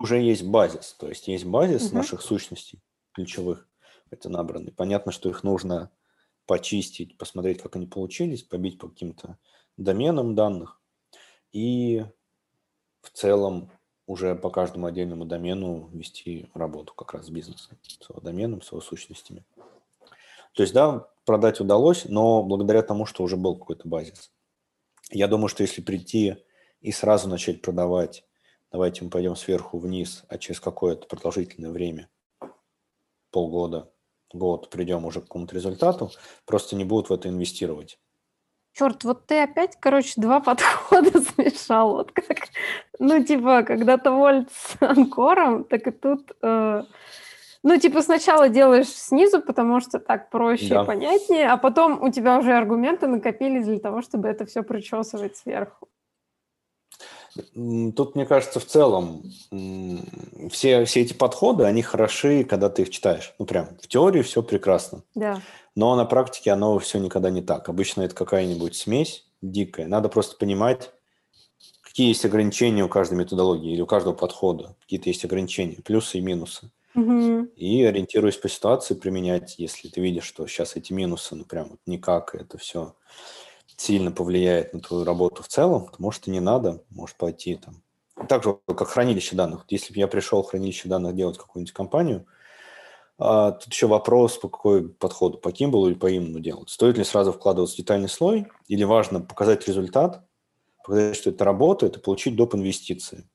уже есть базис, то есть есть базис Мгм. наших сущностей ключевых, это набраны. Понятно, что их нужно почистить, посмотреть, как они получились, побить по каким-то доменам данных и в целом уже по каждому отдельному домену вести работу как раз с бизнесом, с его доменом, с его сущностями. То есть, да, продать удалось, но благодаря тому, что уже был какой-то базис. Я думаю, что если прийти и сразу начать продавать, давайте мы пойдем сверху вниз, а через какое-то продолжительное время, полгода, год, придем уже к какому-то результату, просто не будут в это инвестировать. Черт, вот ты опять, короче, два подхода смешал. Вот как, ну, типа, когда-то вольт с анкором, так и тут... э, ну, типа, сначала делаешь снизу, потому что так проще Да. и понятнее, а потом у тебя уже аргументы накопились для того, чтобы это все причесывать сверху. Тут, мне кажется, в целом все, все эти подходы, они хороши, когда ты их читаешь. Ну, прям в теории все прекрасно. Да. Но на практике оно все никогда не так. Обычно это какая-нибудь смесь дикая. Надо просто понимать, какие есть ограничения у каждой методологии или у каждого подхода. Какие-то есть ограничения, плюсы и минусы. Мгм. И ориентируясь по ситуации применять, если ты видишь, что сейчас эти минусы, ну прям вот никак, и это все сильно повлияет на твою работу в целом, то может и не надо, может пойти там. Так же, как хранилище данных. Если бы я пришел в хранилище данных делать какую-нибудь компанию, а, тут еще вопрос, по какой подходу, по Kimball или по Имну делать. Стоит ли сразу вкладываться в детальный слой, или важно показать результат, показать, что это работает, и получить доп. инвестиции.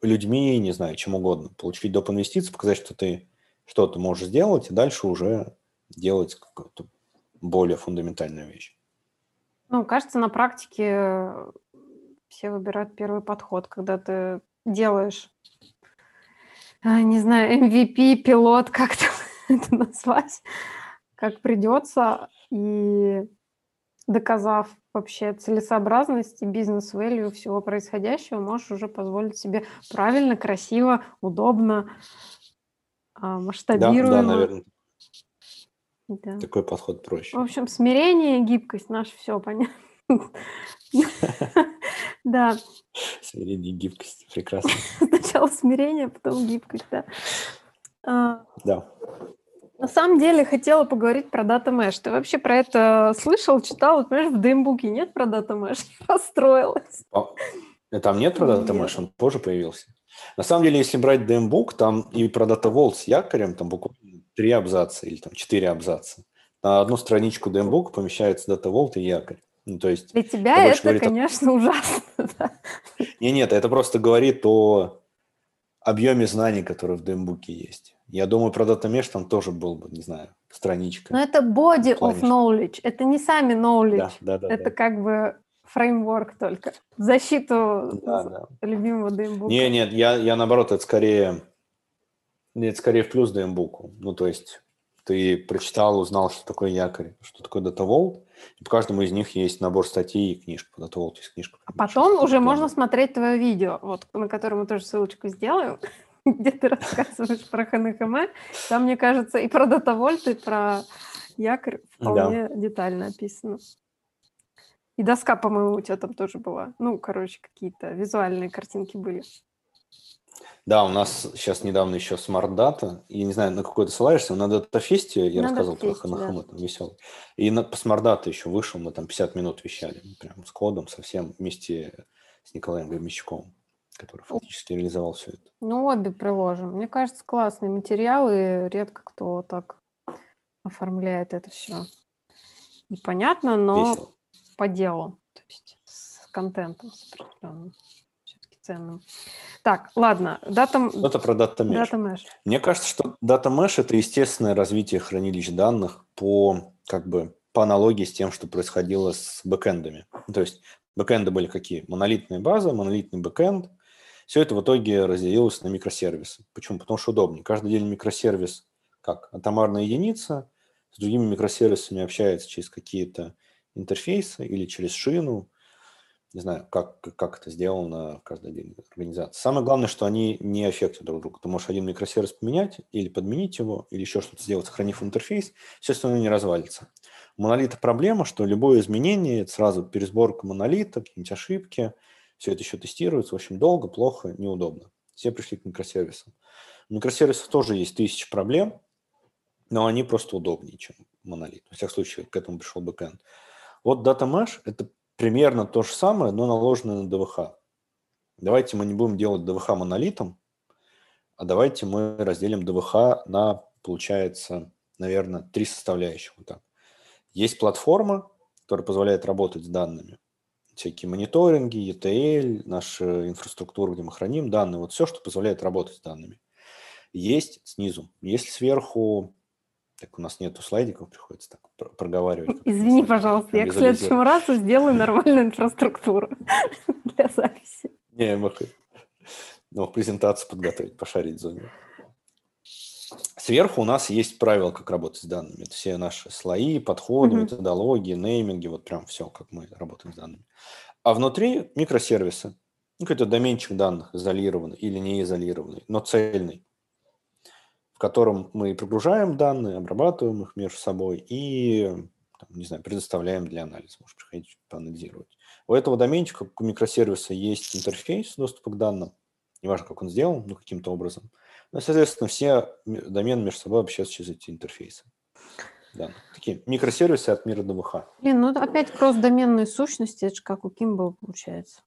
Людьми, не знаю, чем угодно. Получить доп. инвестиции, показать, что ты что-то можешь сделать, и дальше уже делать какую-то более фундаментальную вещь. Ну, кажется, на практике все выбирают первый подход, когда ты делаешь, а, не знаю, MVP, пилот, как то это назвать, как придется, и доказав вообще целесообразность и бизнес-value всего происходящего, можешь уже позволить себе правильно, красиво, удобно, а, Да, масштабируемо. да, наверное, Да. такой подход В проще. общем, смирение, гибкость, наше все понятно. Да, Смирение гибкость. Прекрасно. сначала смирение, потом гибкость, да. А, Да. На самом деле хотела поговорить про Data Mesh. Ты вообще про это слышал, читал? Вот, понимаешь, в DMBook нет про Data Mesh? Расстроилась. А, э, Там нет про Нет. Mesh, он позже появился. На самом деле, если брать DMBook, там и про Vault с якорем, там буквально три абзаца или там четыре абзаца. На одну страничку DMBook помещается Vault и якорь. Ну, то есть, Для тебя Это говорит о- конечно, ужасно. да. не, нет, это просто говорит о объеме знаний, которые в DMBook есть. Я думаю, про Mesh там тоже был бы, не знаю, страничка. Но это body of knowledge. Это не сами knowledge. Да, да, да. Это да. как бы фреймворк только. Защиту Да, да. любимого DMBook. Не, нет, я, я наоборот, это скорее, это скорее в плюс DMBook. Ну, то есть, ты прочитал, узнал, что такое якорь, что такое Data Vault, и по каждому из них есть набор статей и книжка. По Data Vault есть книжка. А потом уже можно смотреть твое видео, вот, на которое мы тоже ссылочку сделаем, где ты рассказываешь про ХНХМ. Там, мне кажется, и про Data Vault, и про якорь вполне да. детально описано. И доска, по-моему, у тебя там тоже была. Ну, короче, какие-то визуальные картинки были. Да, у нас сейчас недавно еще Data, я не знаю, на какой ты ссылаешься, на датафесте я на рассказывал про Ханахам, да. там веселый. И на, по Data еще вышел, мы там 50 минут вещали, прям с кодом совсем вместе с Николаем Гремичковым, который фактически реализовал все это. Ну, обе приложим. Мне кажется, классные материалы, редко кто так оформляет это все. Непонятно, но Весело. по делу, то есть с контентом с определенным ценным. Так, ладно, дата... Это про Data Mesh. Data Mesh. Мне кажется, что Data Mesh – это естественное развитие хранилищ данных по, как бы, по аналогии с тем, что происходило с бэкэндами. То есть бэкэнды были какие? Монолитная база, монолитный бэкэнд. Все это в итоге разделилось на микросервисы. Почему? Потому что удобнее. Каждый день микросервис как атомарная единица, с другими микросервисами общается через какие-то интерфейсы или через шину, не знаю, как, как это сделано в каждой отдельной организации. Самое главное, что они не аффектят друг друга. Ты можешь один микросервис поменять или подменить его, или еще что-то сделать, сохранив интерфейс, все остальное не развалится. Монолита проблема, что любое изменение, это сразу пересборка монолита, какие-нибудь ошибки, все это еще тестируется, в общем, долго, плохо, неудобно. Все пришли к микросервисам. У микросервисов тоже есть тысячи проблем, но они просто удобнее, чем монолит. Во всяком случае, к этому пришел бэкэнд. Вот Data Mesh – это примерно то же самое, но наложенное на ДВХ. Давайте мы не будем делать ДВХ монолитом, а давайте мы разделим ДВХ на, получается, наверное, три составляющих. Вот так. Есть платформа, которая позволяет работать с данными. Всякие мониторинги, ETL, наша инфраструктура, где мы храним данные. Вот все, что позволяет работать с данными. Есть снизу. Есть сверху так у нас нету слайдиков, приходится так проговаривать. Извини, пожалуйста, я к следующему разу сделаю нормальную инфраструктуру для записи. Не, мы ну, презентацию подготовить, пошарить зоне. Сверху у нас есть правила, как работать с данными. Это все наши слои, подходы, методологии, нейминги, вот прям все, как мы работаем с данными. А внутри микросервисы. Ну, какой-то доменчик данных изолированный или не изолированный, но цельный в котором мы прогружаем данные, обрабатываем их между собой и, там, не знаю, предоставляем для анализа. Можешь приходить поанализировать. У этого доменчика, у микросервиса есть интерфейс доступа к данным. Неважно, как он сделан, но каким-то образом. Ну, соответственно, все домены между собой общаются через эти интерфейсы. Да, такие микросервисы от мира ДВХ. Блин, ну опять кросс-доменные сущности, это же как у Kimball получается.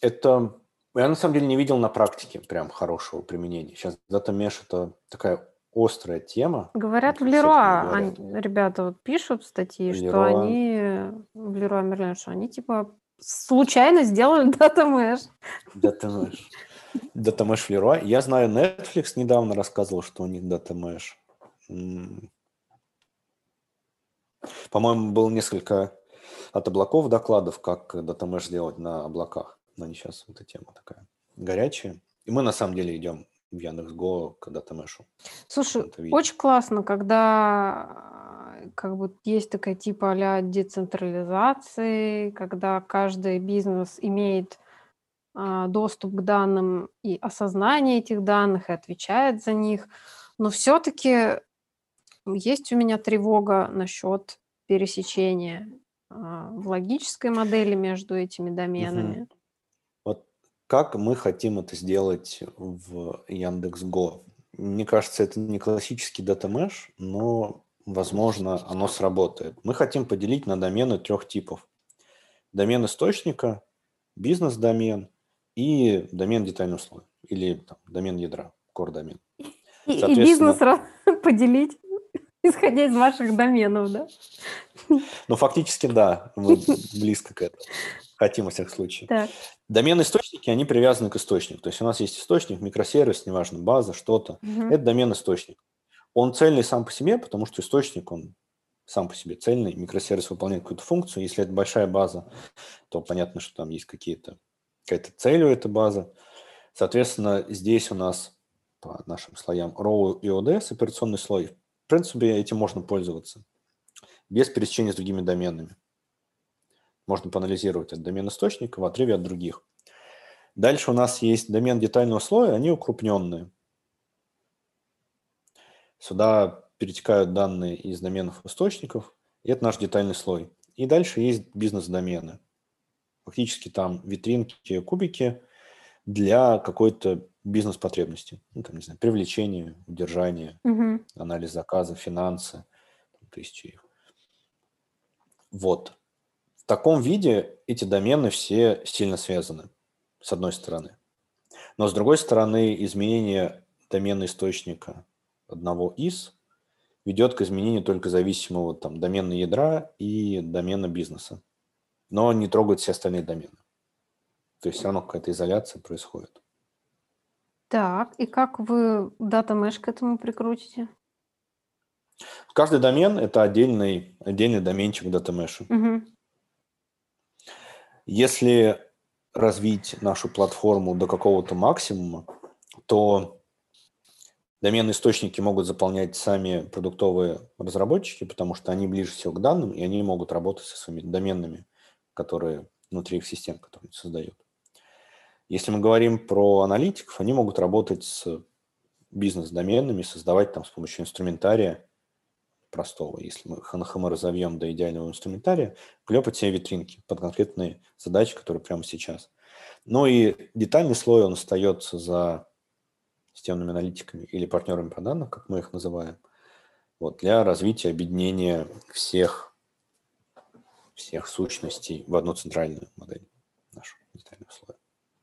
Это я на самом деле не видел на практике прям хорошего применения. Сейчас Data Mesh это такая острая тема. Говорят, в Леруа они, ребята вот пишут статьи, Leroy. что они в Леруа Мерлен, что они типа случайно сделали Data Mesh. Data Mesh. Data Mesh в Leroy. Я знаю, Netflix недавно рассказывал, что у них Data Mesh. По-моему, было несколько от облаков докладов, как Data Mesh сделать на облаках но не сейчас эта тема такая горячая. И мы на самом деле идем в Яндекс.Го к датамешу. Слушай, очень классно, когда как бы есть такая типа а децентрализации, когда каждый бизнес имеет а, доступ к данным и осознание этих данных и отвечает за них. Но все-таки есть у меня тревога насчет пересечения а, в логической модели между этими доменами. Угу. Как мы хотим это сделать в Яндекс.Го? Мне кажется, это не классический дата mesh, но, возможно, оно сработает. Мы хотим поделить на домены трех типов. Домен источника, бизнес-домен и домен детального слоя. Или там, домен ядра, core домен. И, и бизнес поделить, исходя из ваших доменов, да? Ну, фактически, да, мы близко к этому хотим во всех случаях. Так. Домен-источники, они привязаны к источнику. То есть у нас есть источник, микросервис, неважно, база, что-то. Угу. Это домен-источник. Он цельный сам по себе, потому что источник, он сам по себе цельный. Микросервис выполняет какую-то функцию. Если это большая база, то понятно, что там есть какие-то какая-то цель у этой базы. Соответственно, здесь у нас по нашим слоям RAW и ODS, операционный слой, принципе, этим можно пользоваться без пересечения с другими доменами. Можно поанализировать от домен источника в отрыве от других. Дальше у нас есть домен детального слоя, они укрупненные. Сюда перетекают данные из доменов источников, и это наш детальный слой. И дальше есть бизнес-домены. Фактически там витринки, кубики для какой-то бизнес-потребности. Ну, там, не знаю, привлечение, удержание, угу. анализ заказа, финансы, тысячи их. Вот. В таком виде эти домены все сильно связаны, с одной стороны. Но с другой стороны, изменение домена источника одного из ведет к изменению только зависимого там, домена ядра и домена бизнеса. Но не трогает все остальные домены. То есть все равно какая-то изоляция происходит. Так, и как вы дата mesh к этому прикрутите? Каждый домен – это отдельный, отдельный доменчик дата mesh. Угу. Если развить нашу платформу до какого-то максимума, то доменные источники могут заполнять сами продуктовые разработчики, потому что они ближе всего к данным, и они могут работать со своими доменными, которые внутри их систем, которые они создают. Если мы говорим про аналитиков, они могут работать с бизнес-доменами, создавать там с помощью инструментария простого, если мы HNHM разовьем до идеального инструментария, клепать себе витринки под конкретные задачи, которые прямо сейчас. Ну и детальный слой, он остается за системными аналитиками или партнерами по данным, как мы их называем, вот, для развития объединения всех, всех сущностей в одну центральную модель нашего детального слоя.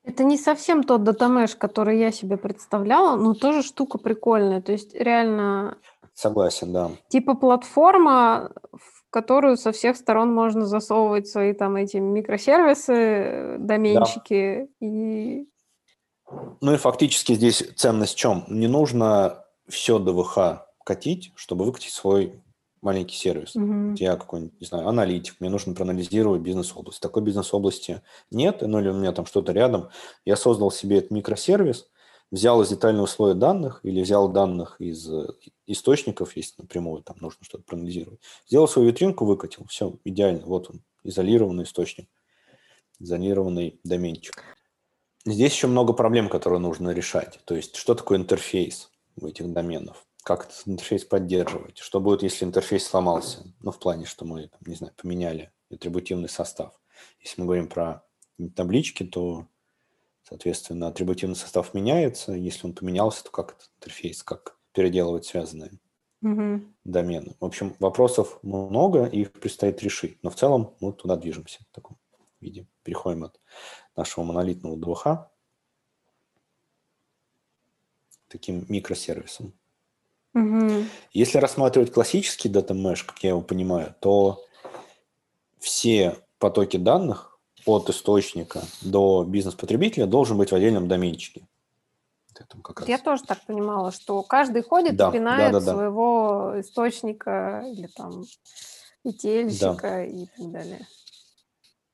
Это не совсем тот датамеш, который я себе представляла, но тоже штука прикольная. То есть реально... Согласен, да. Типа платформа, в которую со всех сторон можно засовывать свои там эти микросервисы, доменчики да. и... Ну и фактически здесь ценность в чем? Не нужно все ДВХ катить, чтобы выкатить свой маленький сервис. Угу. Я какой-нибудь, не знаю, аналитик, мне нужно проанализировать бизнес-область. Такой бизнес-области нет, ну или у меня там что-то рядом. Я создал себе этот микросервис, взял из детального слоя данных или взял данных из э, источников, если напрямую там нужно что-то проанализировать. Сделал свою витринку, выкатил. Все, идеально. Вот он, изолированный источник, изолированный доменчик. Здесь еще много проблем, которые нужно решать. То есть, что такое интерфейс у этих доменов? как этот интерфейс поддерживать, что будет, если интерфейс сломался, ну, в плане, что мы, не знаю, поменяли атрибутивный состав. Если мы говорим про таблички, то, соответственно, атрибутивный состав меняется, если он поменялся, то как этот интерфейс, как переделывать связанные угу. домены. В общем, вопросов много, и их предстоит решить, но в целом мы туда движемся в таком виде. Переходим от нашего монолитного ДВХ к таким микросервисам. Угу. Если рассматривать классический дата mesh, как я его понимаю, то все потоки данных от источника до бизнес-потребителя должен быть в отдельном доменчике. как раз. Я тоже так понимала, что каждый ходит да, и пинает да, да, да. своего источника или там ительщика да. и так далее.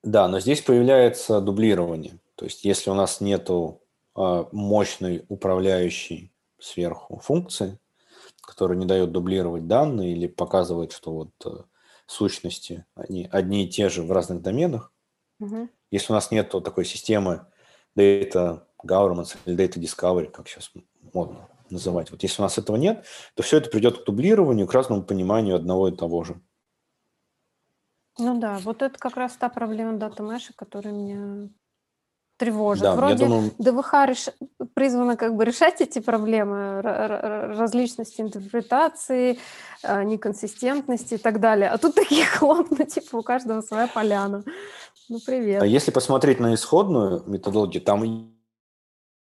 Да, но здесь появляется дублирование. То есть если у нас нету э, мощной управляющей сверху функции, который не дает дублировать данные или показывает, что вот э, сущности, они одни и те же в разных доменах. Угу. Если у нас нет такой системы data governance или data discovery, как сейчас модно называть, вот если у нас этого нет, то все это придет к дублированию, к разному пониманию одного и того же. Ну да, вот это как раз та проблема дата mesh, которая меня тревожит. Да, Вроде думаю... ДВХ реш... призвано как бы решать эти проблемы, различности интерпретации, а, неконсистентности и так далее. А тут такие хлопны, типа у каждого своя поляна. Ну, привет. А если посмотреть на исходную методологию, там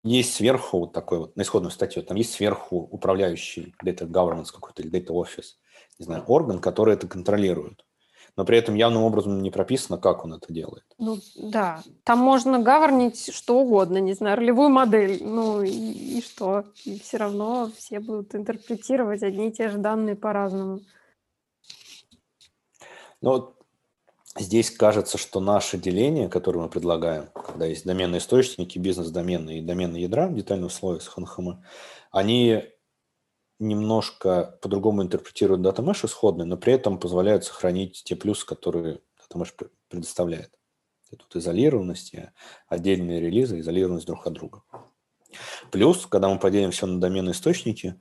есть сверху вот такой вот, на исходную статью, там есть сверху управляющий data governance какой-то или data office, не знаю, орган, который это контролирует но при этом явным образом не прописано, как он это делает. Ну да, там можно гавернить что угодно, не знаю, ролевую модель, ну и, и что? И все равно все будут интерпретировать одни и те же данные по-разному. Ну, здесь кажется, что наше деление, которое мы предлагаем, когда есть доменные источники, бизнес-домены и доменные ядра детального слоя с HNHM, они немножко по-другому интерпретируют Data Mesh исходный, но при этом позволяют сохранить те плюсы, которые Data Mesh предоставляет. Тут изолированность, отдельные релизы, изолированность друг от друга. Плюс, когда мы поделим все на домены источники,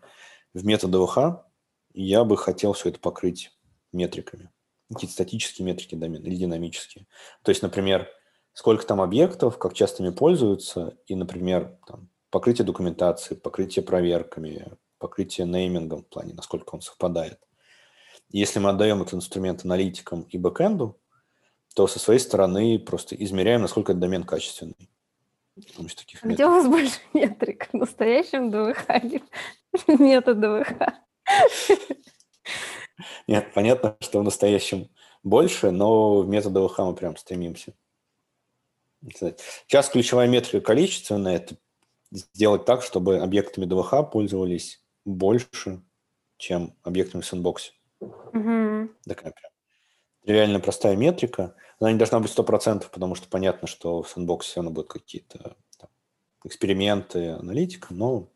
в метод ОВХ я бы хотел все это покрыть метриками. Какие-то статические метрики домена или динамические. То есть, например, сколько там объектов, как часто ими пользуются, и, например, там, покрытие документации, покрытие проверками, покрытие неймингом в плане, насколько он совпадает. Если мы отдаем этот инструмент аналитикам и бэкэнду, то со своей стороны просто измеряем, насколько этот домен качественный. Таких а где у вас больше метрик? В настоящем ДВХ или метод ДВХ? Нет, понятно, что в настоящем больше, но в метод ДВХ мы прям стремимся. Сейчас ключевая метрика количественная – это сделать так, чтобы объектами ДВХ пользовались больше, чем объектами в сэндбоксе. Угу. Такая прям реально простая метрика. Она не должна быть 100%, потому что понятно, что в сэндбоксе все равно будут какие-то там, эксперименты, аналитика, но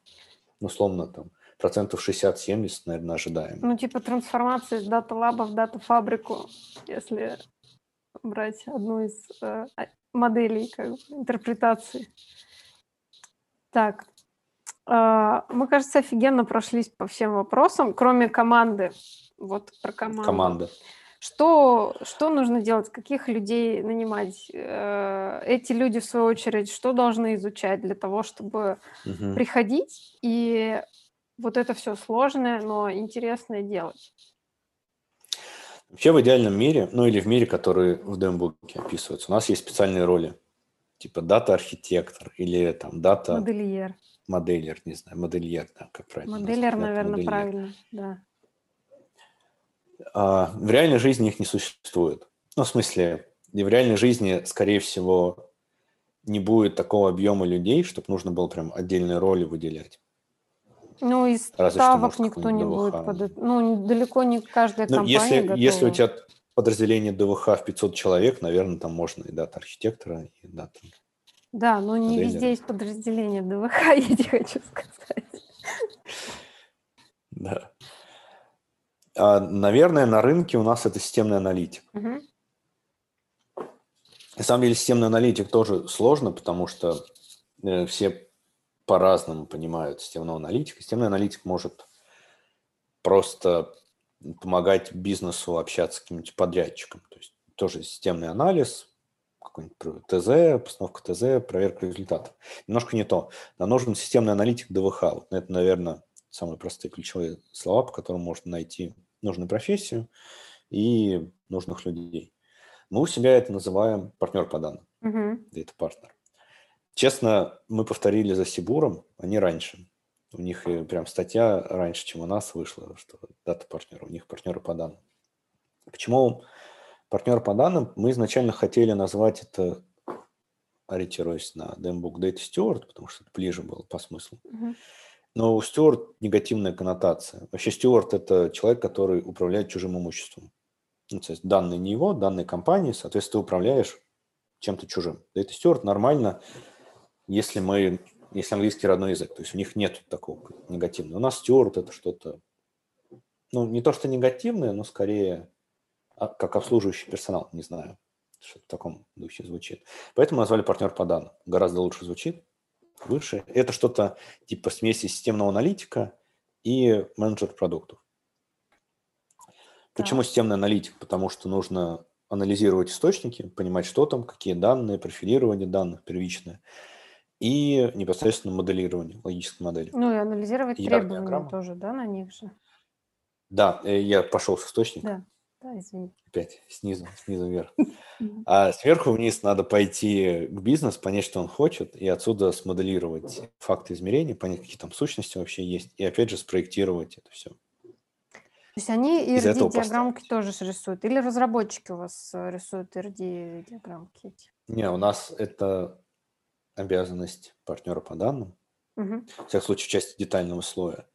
условно там процентов 60-70, наверное, ожидаем. Ну, типа трансформации с дата-лаба в дата-фабрику, если брать одну из э, моделей как бы, интерпретации. Так, мы, кажется, офигенно прошлись по всем вопросам, кроме команды. Вот про команду. Команда. Что, что нужно делать, каких людей нанимать? Э, эти люди, в свою очередь, что должны изучать для того, чтобы угу. приходить и вот это все сложное, но интересное делать? Вообще в идеальном мире, ну или в мире, который в дембуке описывается, у нас есть специальные роли, типа дата-архитектор или там дата... Модельер. Модельер, не знаю, модельер, да, как правильно. Модельер, наверное, модельер. правильно, да. А, в реальной жизни их не существует. Ну, в смысле, и в реальной жизни, скорее всего, не будет такого объема людей, чтобы нужно было прям отдельные роли выделять. Ну, из ставок никто не будет. Под... Ну, далеко не каждая ну, компания если, готова. Если у тебя подразделение ДВХ в 500 человек, наверное, там можно и дата архитектора, и дата Да, но не везде есть подразделение ДВХ, я тебе хочу сказать. Да. А, наверное, на рынке у нас это системный аналитик. Угу. На самом деле системный аналитик тоже сложно, потому что э, все по-разному понимают системного аналитика. Системный аналитик может просто помогать бизнесу общаться с каким-нибудь подрядчиком. То есть тоже системный анализ, какой-нибудь ТЗ, постановка ТЗ, проверка результатов. Немножко не то. Нам нужен системный аналитик ДВХ. Вот это, наверное, самые простые ключевые слова, по которым можно найти нужную профессию и нужных людей. Мы у себя это называем партнер по данным. Uh-huh. Это партнер. Честно, мы повторили за Сибуром, они раньше. У них прям статья раньше, чем у нас вышла, что дата партнера, у них партнеры по данным. Почему партнер по данным? Мы изначально хотели назвать это, ориентируясь на Dembook Data Steward, потому что это ближе было по смыслу. Но у стюард негативная коннотация. Вообще стюард – это человек, который управляет чужим имуществом. Ну, то есть данные не его, данные компании, соответственно, ты управляешь чем-то чужим. Это стюард нормально, если мы, если английский родной язык, то есть у них нет такого негативного. У нас стюард – это что-то, ну, не то, что негативное, но скорее как обслуживающий персонал, не знаю, что в таком духе звучит. Поэтому назвали партнер по данным. Гораздо лучше звучит выше. Это что-то типа смеси системного аналитика и менеджер продуктов. Почему системный аналитик? Потому что нужно анализировать источники, понимать, что там, какие данные, профилирование данных первичное, и непосредственно моделирование, логической модели. Ну и анализировать требования тоже, да, на них же? Да, э, я пошел с источника. Да. Да, извини. Опять снизу, снизу вверх. А сверху вниз надо пойти к бизнесу, понять, что он хочет, и отсюда смоделировать факты измерения, понять, какие там сущности вообще есть, и опять же спроектировать это все. То есть они ERD-диаграммки тоже рисуют? Или разработчики у вас э, рисуют ERD-диаграммки Не, у нас это обязанность партнера по данным. Угу. В всяком случае, часть детального слоя.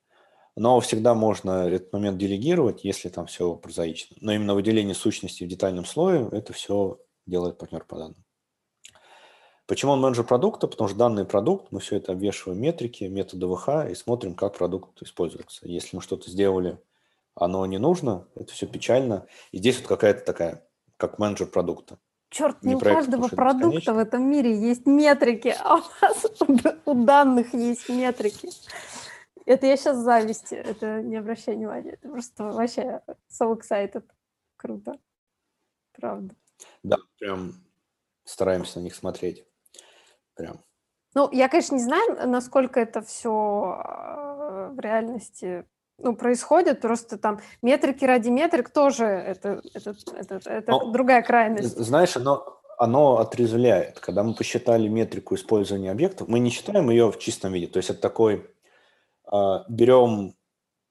Но всегда можно этот момент делегировать, если там все прозаично. Но именно выделение сущности в детальном слое, это все делает партнер по данным. Почему он менеджер продукта? Потому что данный продукт, мы все это обвешиваем метрики, методы ВХ и смотрим, как продукт используется. Если мы что-то сделали, оно не нужно, это все печально. И здесь вот какая-то такая, как менеджер продукта. Черт, не, не у каждого продукта в этом мире есть метрики, а у нас у данных есть метрики. Это я сейчас зависти, это не обращай внимания, это просто вообще so excited. Круто. Правда. Да, прям стараемся на них смотреть. Прям. Ну, я, конечно, не знаю, насколько это все э, в реальности ну, происходит, просто там метрики ради метрик тоже это, это, это, это Но, другая крайность. Знаешь, оно, оно отрезвляет. Когда мы посчитали метрику использования объектов, мы не считаем ее в чистом виде. То есть это такой, берем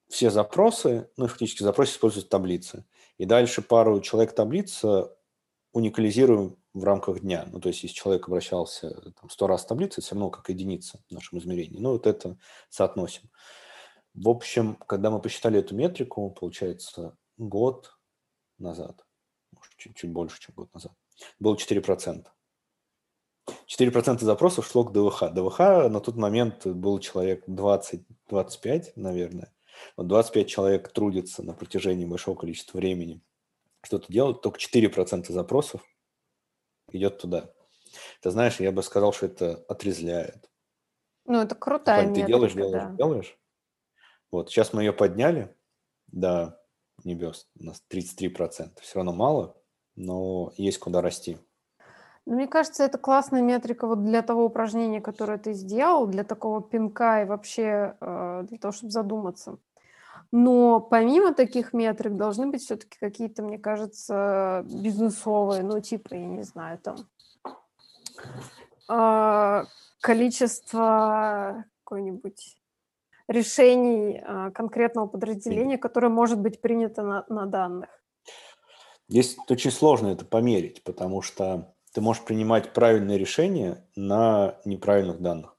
все запросы, ну, фактически запросы используют таблицы, и дальше пару человек таблицы уникализируем в рамках дня. Ну, то есть, если человек обращался там, 100 раз в таблицу, это все равно как единица в нашем измерении. Ну, вот это соотносим. В общем, когда мы посчитали эту метрику, получается, год назад, может, чуть, чуть больше, чем год назад, было 4%. 4% запросов шло к ДВХ. ДВХ на тот момент был человек 20-25, наверное. Вот 25 человек трудится на протяжении большого количества времени, что-то делают, только 4% запросов идет туда. Ты знаешь, я бы сказал, что это отрезляет. Ну, это крутая Ты метрика, делаешь, делаешь, да. делаешь. Вот, сейчас мы ее подняли до небес, у нас 33%. Все равно мало, но есть куда расти. Ну, мне кажется, это классная метрика вот для того упражнения, которое ты сделал, для такого пинка и вообще э, для того, чтобы задуматься. Но помимо таких метрик должны быть все-таки какие-то, мне кажется, бизнесовые, ну, типа, я не знаю, там, э, количество какой-нибудь решений э, конкретного подразделения, которое может быть принято на, на данных. Здесь очень сложно это померить, потому что ты можешь принимать правильные решения на неправильных данных.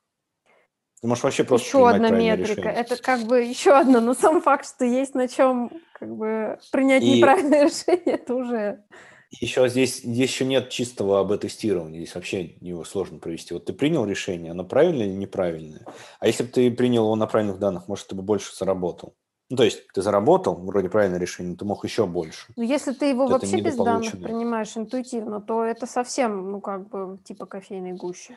Ты можешь вообще просто еще одна метрика. Решение. Это как бы еще одна, но сам факт, что есть на чем как бы принять И... неправильное решение, это уже. Еще здесь, здесь еще нет чистого АБ-тестирования, здесь вообще его сложно провести. Вот ты принял решение, оно правильное или неправильное? А если бы ты принял его на правильных данных, может, ты бы больше заработал? Ну, то есть ты заработал, вроде правильное решение, ты мог еще больше. Но если ты его вообще без данных принимаешь интуитивно, то это совсем, ну, как бы, типа кофейной гущи.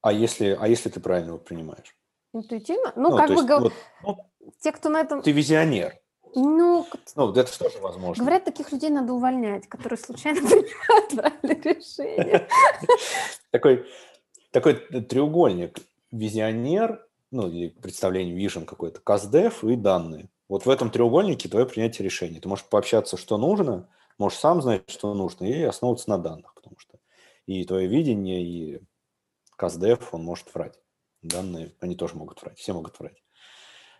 А если, а если ты правильно его принимаешь? Интуитивно? Ну, ну как бы... Есть, вот, ну, те, кто на этом... Ты визионер. Ну, ну, это тоже возможно. Говорят, таких людей надо увольнять, которые случайно принимают правильные решения. Такой, такой треугольник. Визионер, ну, или представление, вижен какой-то, каздев и данные. Вот в этом треугольнике твое принятие решений. Ты можешь пообщаться, что нужно, можешь сам знать, что нужно, и основываться на данных, потому что и твое видение, и КАЗДЕФ, он может врать. Данные, они тоже могут врать, все могут врать.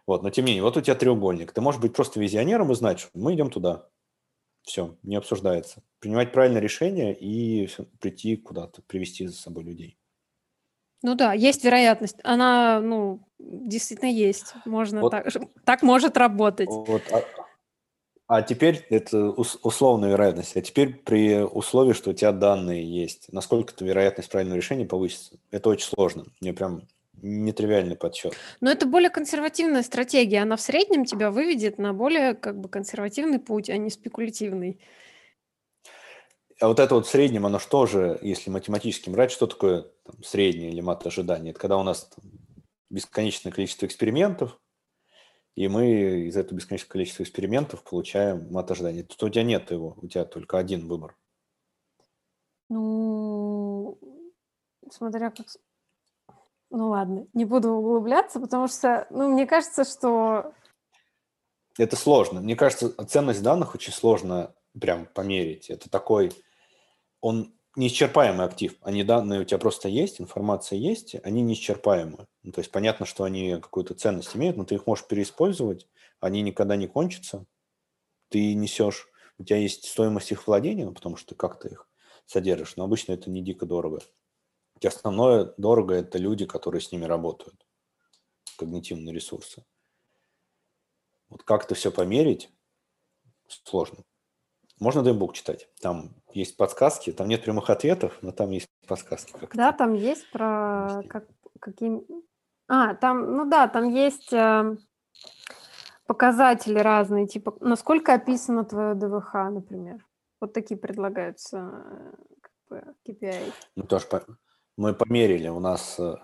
Вот, но тем не менее, вот у тебя треугольник. Ты можешь быть просто визионером и знать, что мы идем туда. Все, не обсуждается. Принимать правильное решение и прийти куда-то, привести за собой людей. Ну да, есть вероятность. Она, ну, действительно есть. Можно вот, так, так может работать. Вот, а, а теперь это условная вероятность. А теперь при условии, что у тебя данные есть, насколько эта вероятность правильного решения повысится? Это очень сложно. Мне прям нетривиальный подсчет. Но это более консервативная стратегия. Она в среднем тебя выведет на более как бы консервативный путь, а не спекулятивный. А вот это вот в среднем, оно что же, если математически брать, что такое там, среднее или мат ожидания? Это когда у нас там, бесконечное количество экспериментов, и мы из этого бесконечного количества экспериментов получаем мат ожидания. Тут у тебя нет его, у тебя только один выбор. Ну, смотря как... Ну ладно, не буду углубляться, потому что, ну, мне кажется, что... Это сложно. Мне кажется, ценность данных очень сложно прям померить. Это такой... Он неисчерпаемый актив. Они данные у тебя просто есть, информация есть, они неисчерпаемы. Ну, то есть понятно, что они какую-то ценность имеют, но ты их можешь переиспользовать, они никогда не кончатся. Ты несешь, у тебя есть стоимость их владения, ну, потому что ты как-то их содержишь, но обычно это не дико дорого. Тебя основное дорого – это люди, которые с ними работают, когнитивные ресурсы. Вот как это все померить, сложно. Можно дымбук читать. Там есть подсказки, там нет прямых ответов, но там есть подсказки. Как Да, там есть про как, каким... А, там, ну да, там есть э, показатели разные, типа, насколько описано твое ДВХ, например. Вот такие предлагаются э, как бы, KPI. Ну, тоже по... мы померили, у нас э,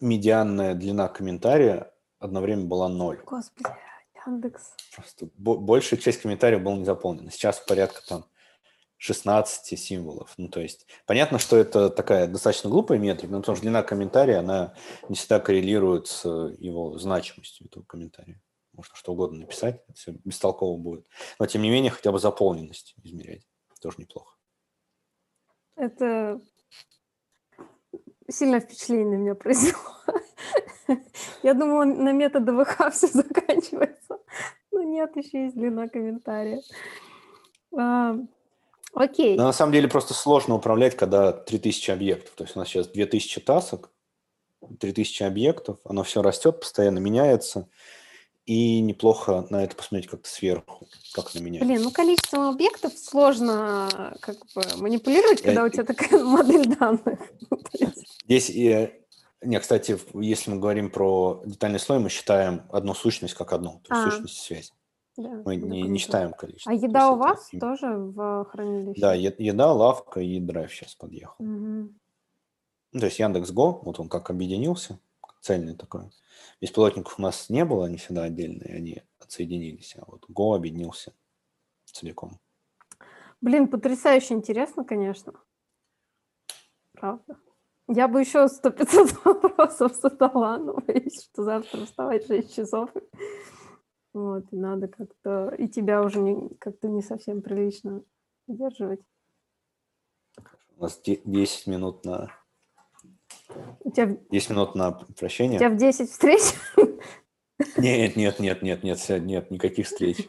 медианная длина комментария одно время была ноль. Господи, Яндекс. Просто большая часть комментариев была не заполнена. Сейчас порядка там 16 символов. Ну, то есть, понятно, что это такая достаточно глупая метрика, но потому что длина комментария, она не всегда коррелирует с его значимостью этого комментария. Можно что угодно написать, все бестолково будет. Но, тем не менее, хотя бы заполненность измерять. Тоже неплохо. Это сильное впечатление на меня произвело. Я думала, на метод ВХ все заканчивается. Но нет, еще есть длина комментария. Окей. Но на самом деле просто сложно управлять, когда 3000 объектов. То есть у нас сейчас 2000 тасок, 3000 объектов, оно все растет, постоянно меняется. И неплохо на это посмотреть как-то сверху, как на меня. Блин, ну количеством объектов сложно как бы манипулировать, когда Я... у тебя такая модель данных. Здесь и не, кстати, если мы говорим про детальный слой, мы считаем одну сущность как одну, то есть а. сущность связи. Да, мы не, не считаем количество. А еда у вас это... тоже в хранилище? Да, еда, лавка и драйв сейчас подъехал. Угу. Ну, то есть Яндекс.Го, вот он как объединился, цельный такой. Беспилотников у нас не было, они всегда отдельные, они отсоединились, а вот Go объединился целиком. Блин, потрясающе интересно, конечно. Правда. Я бы еще сто пятьсот вопросов задала, но боюсь, что завтра вставать в 6 часов. Вот, и надо как-то... И тебя уже не, как-то не совсем прилично удерживать. У нас 10 минут на... У тебя... 10 минут на прощение. У тебя в 10 встреч? Нет, нет, нет, нет, нет, нет, никаких встреч.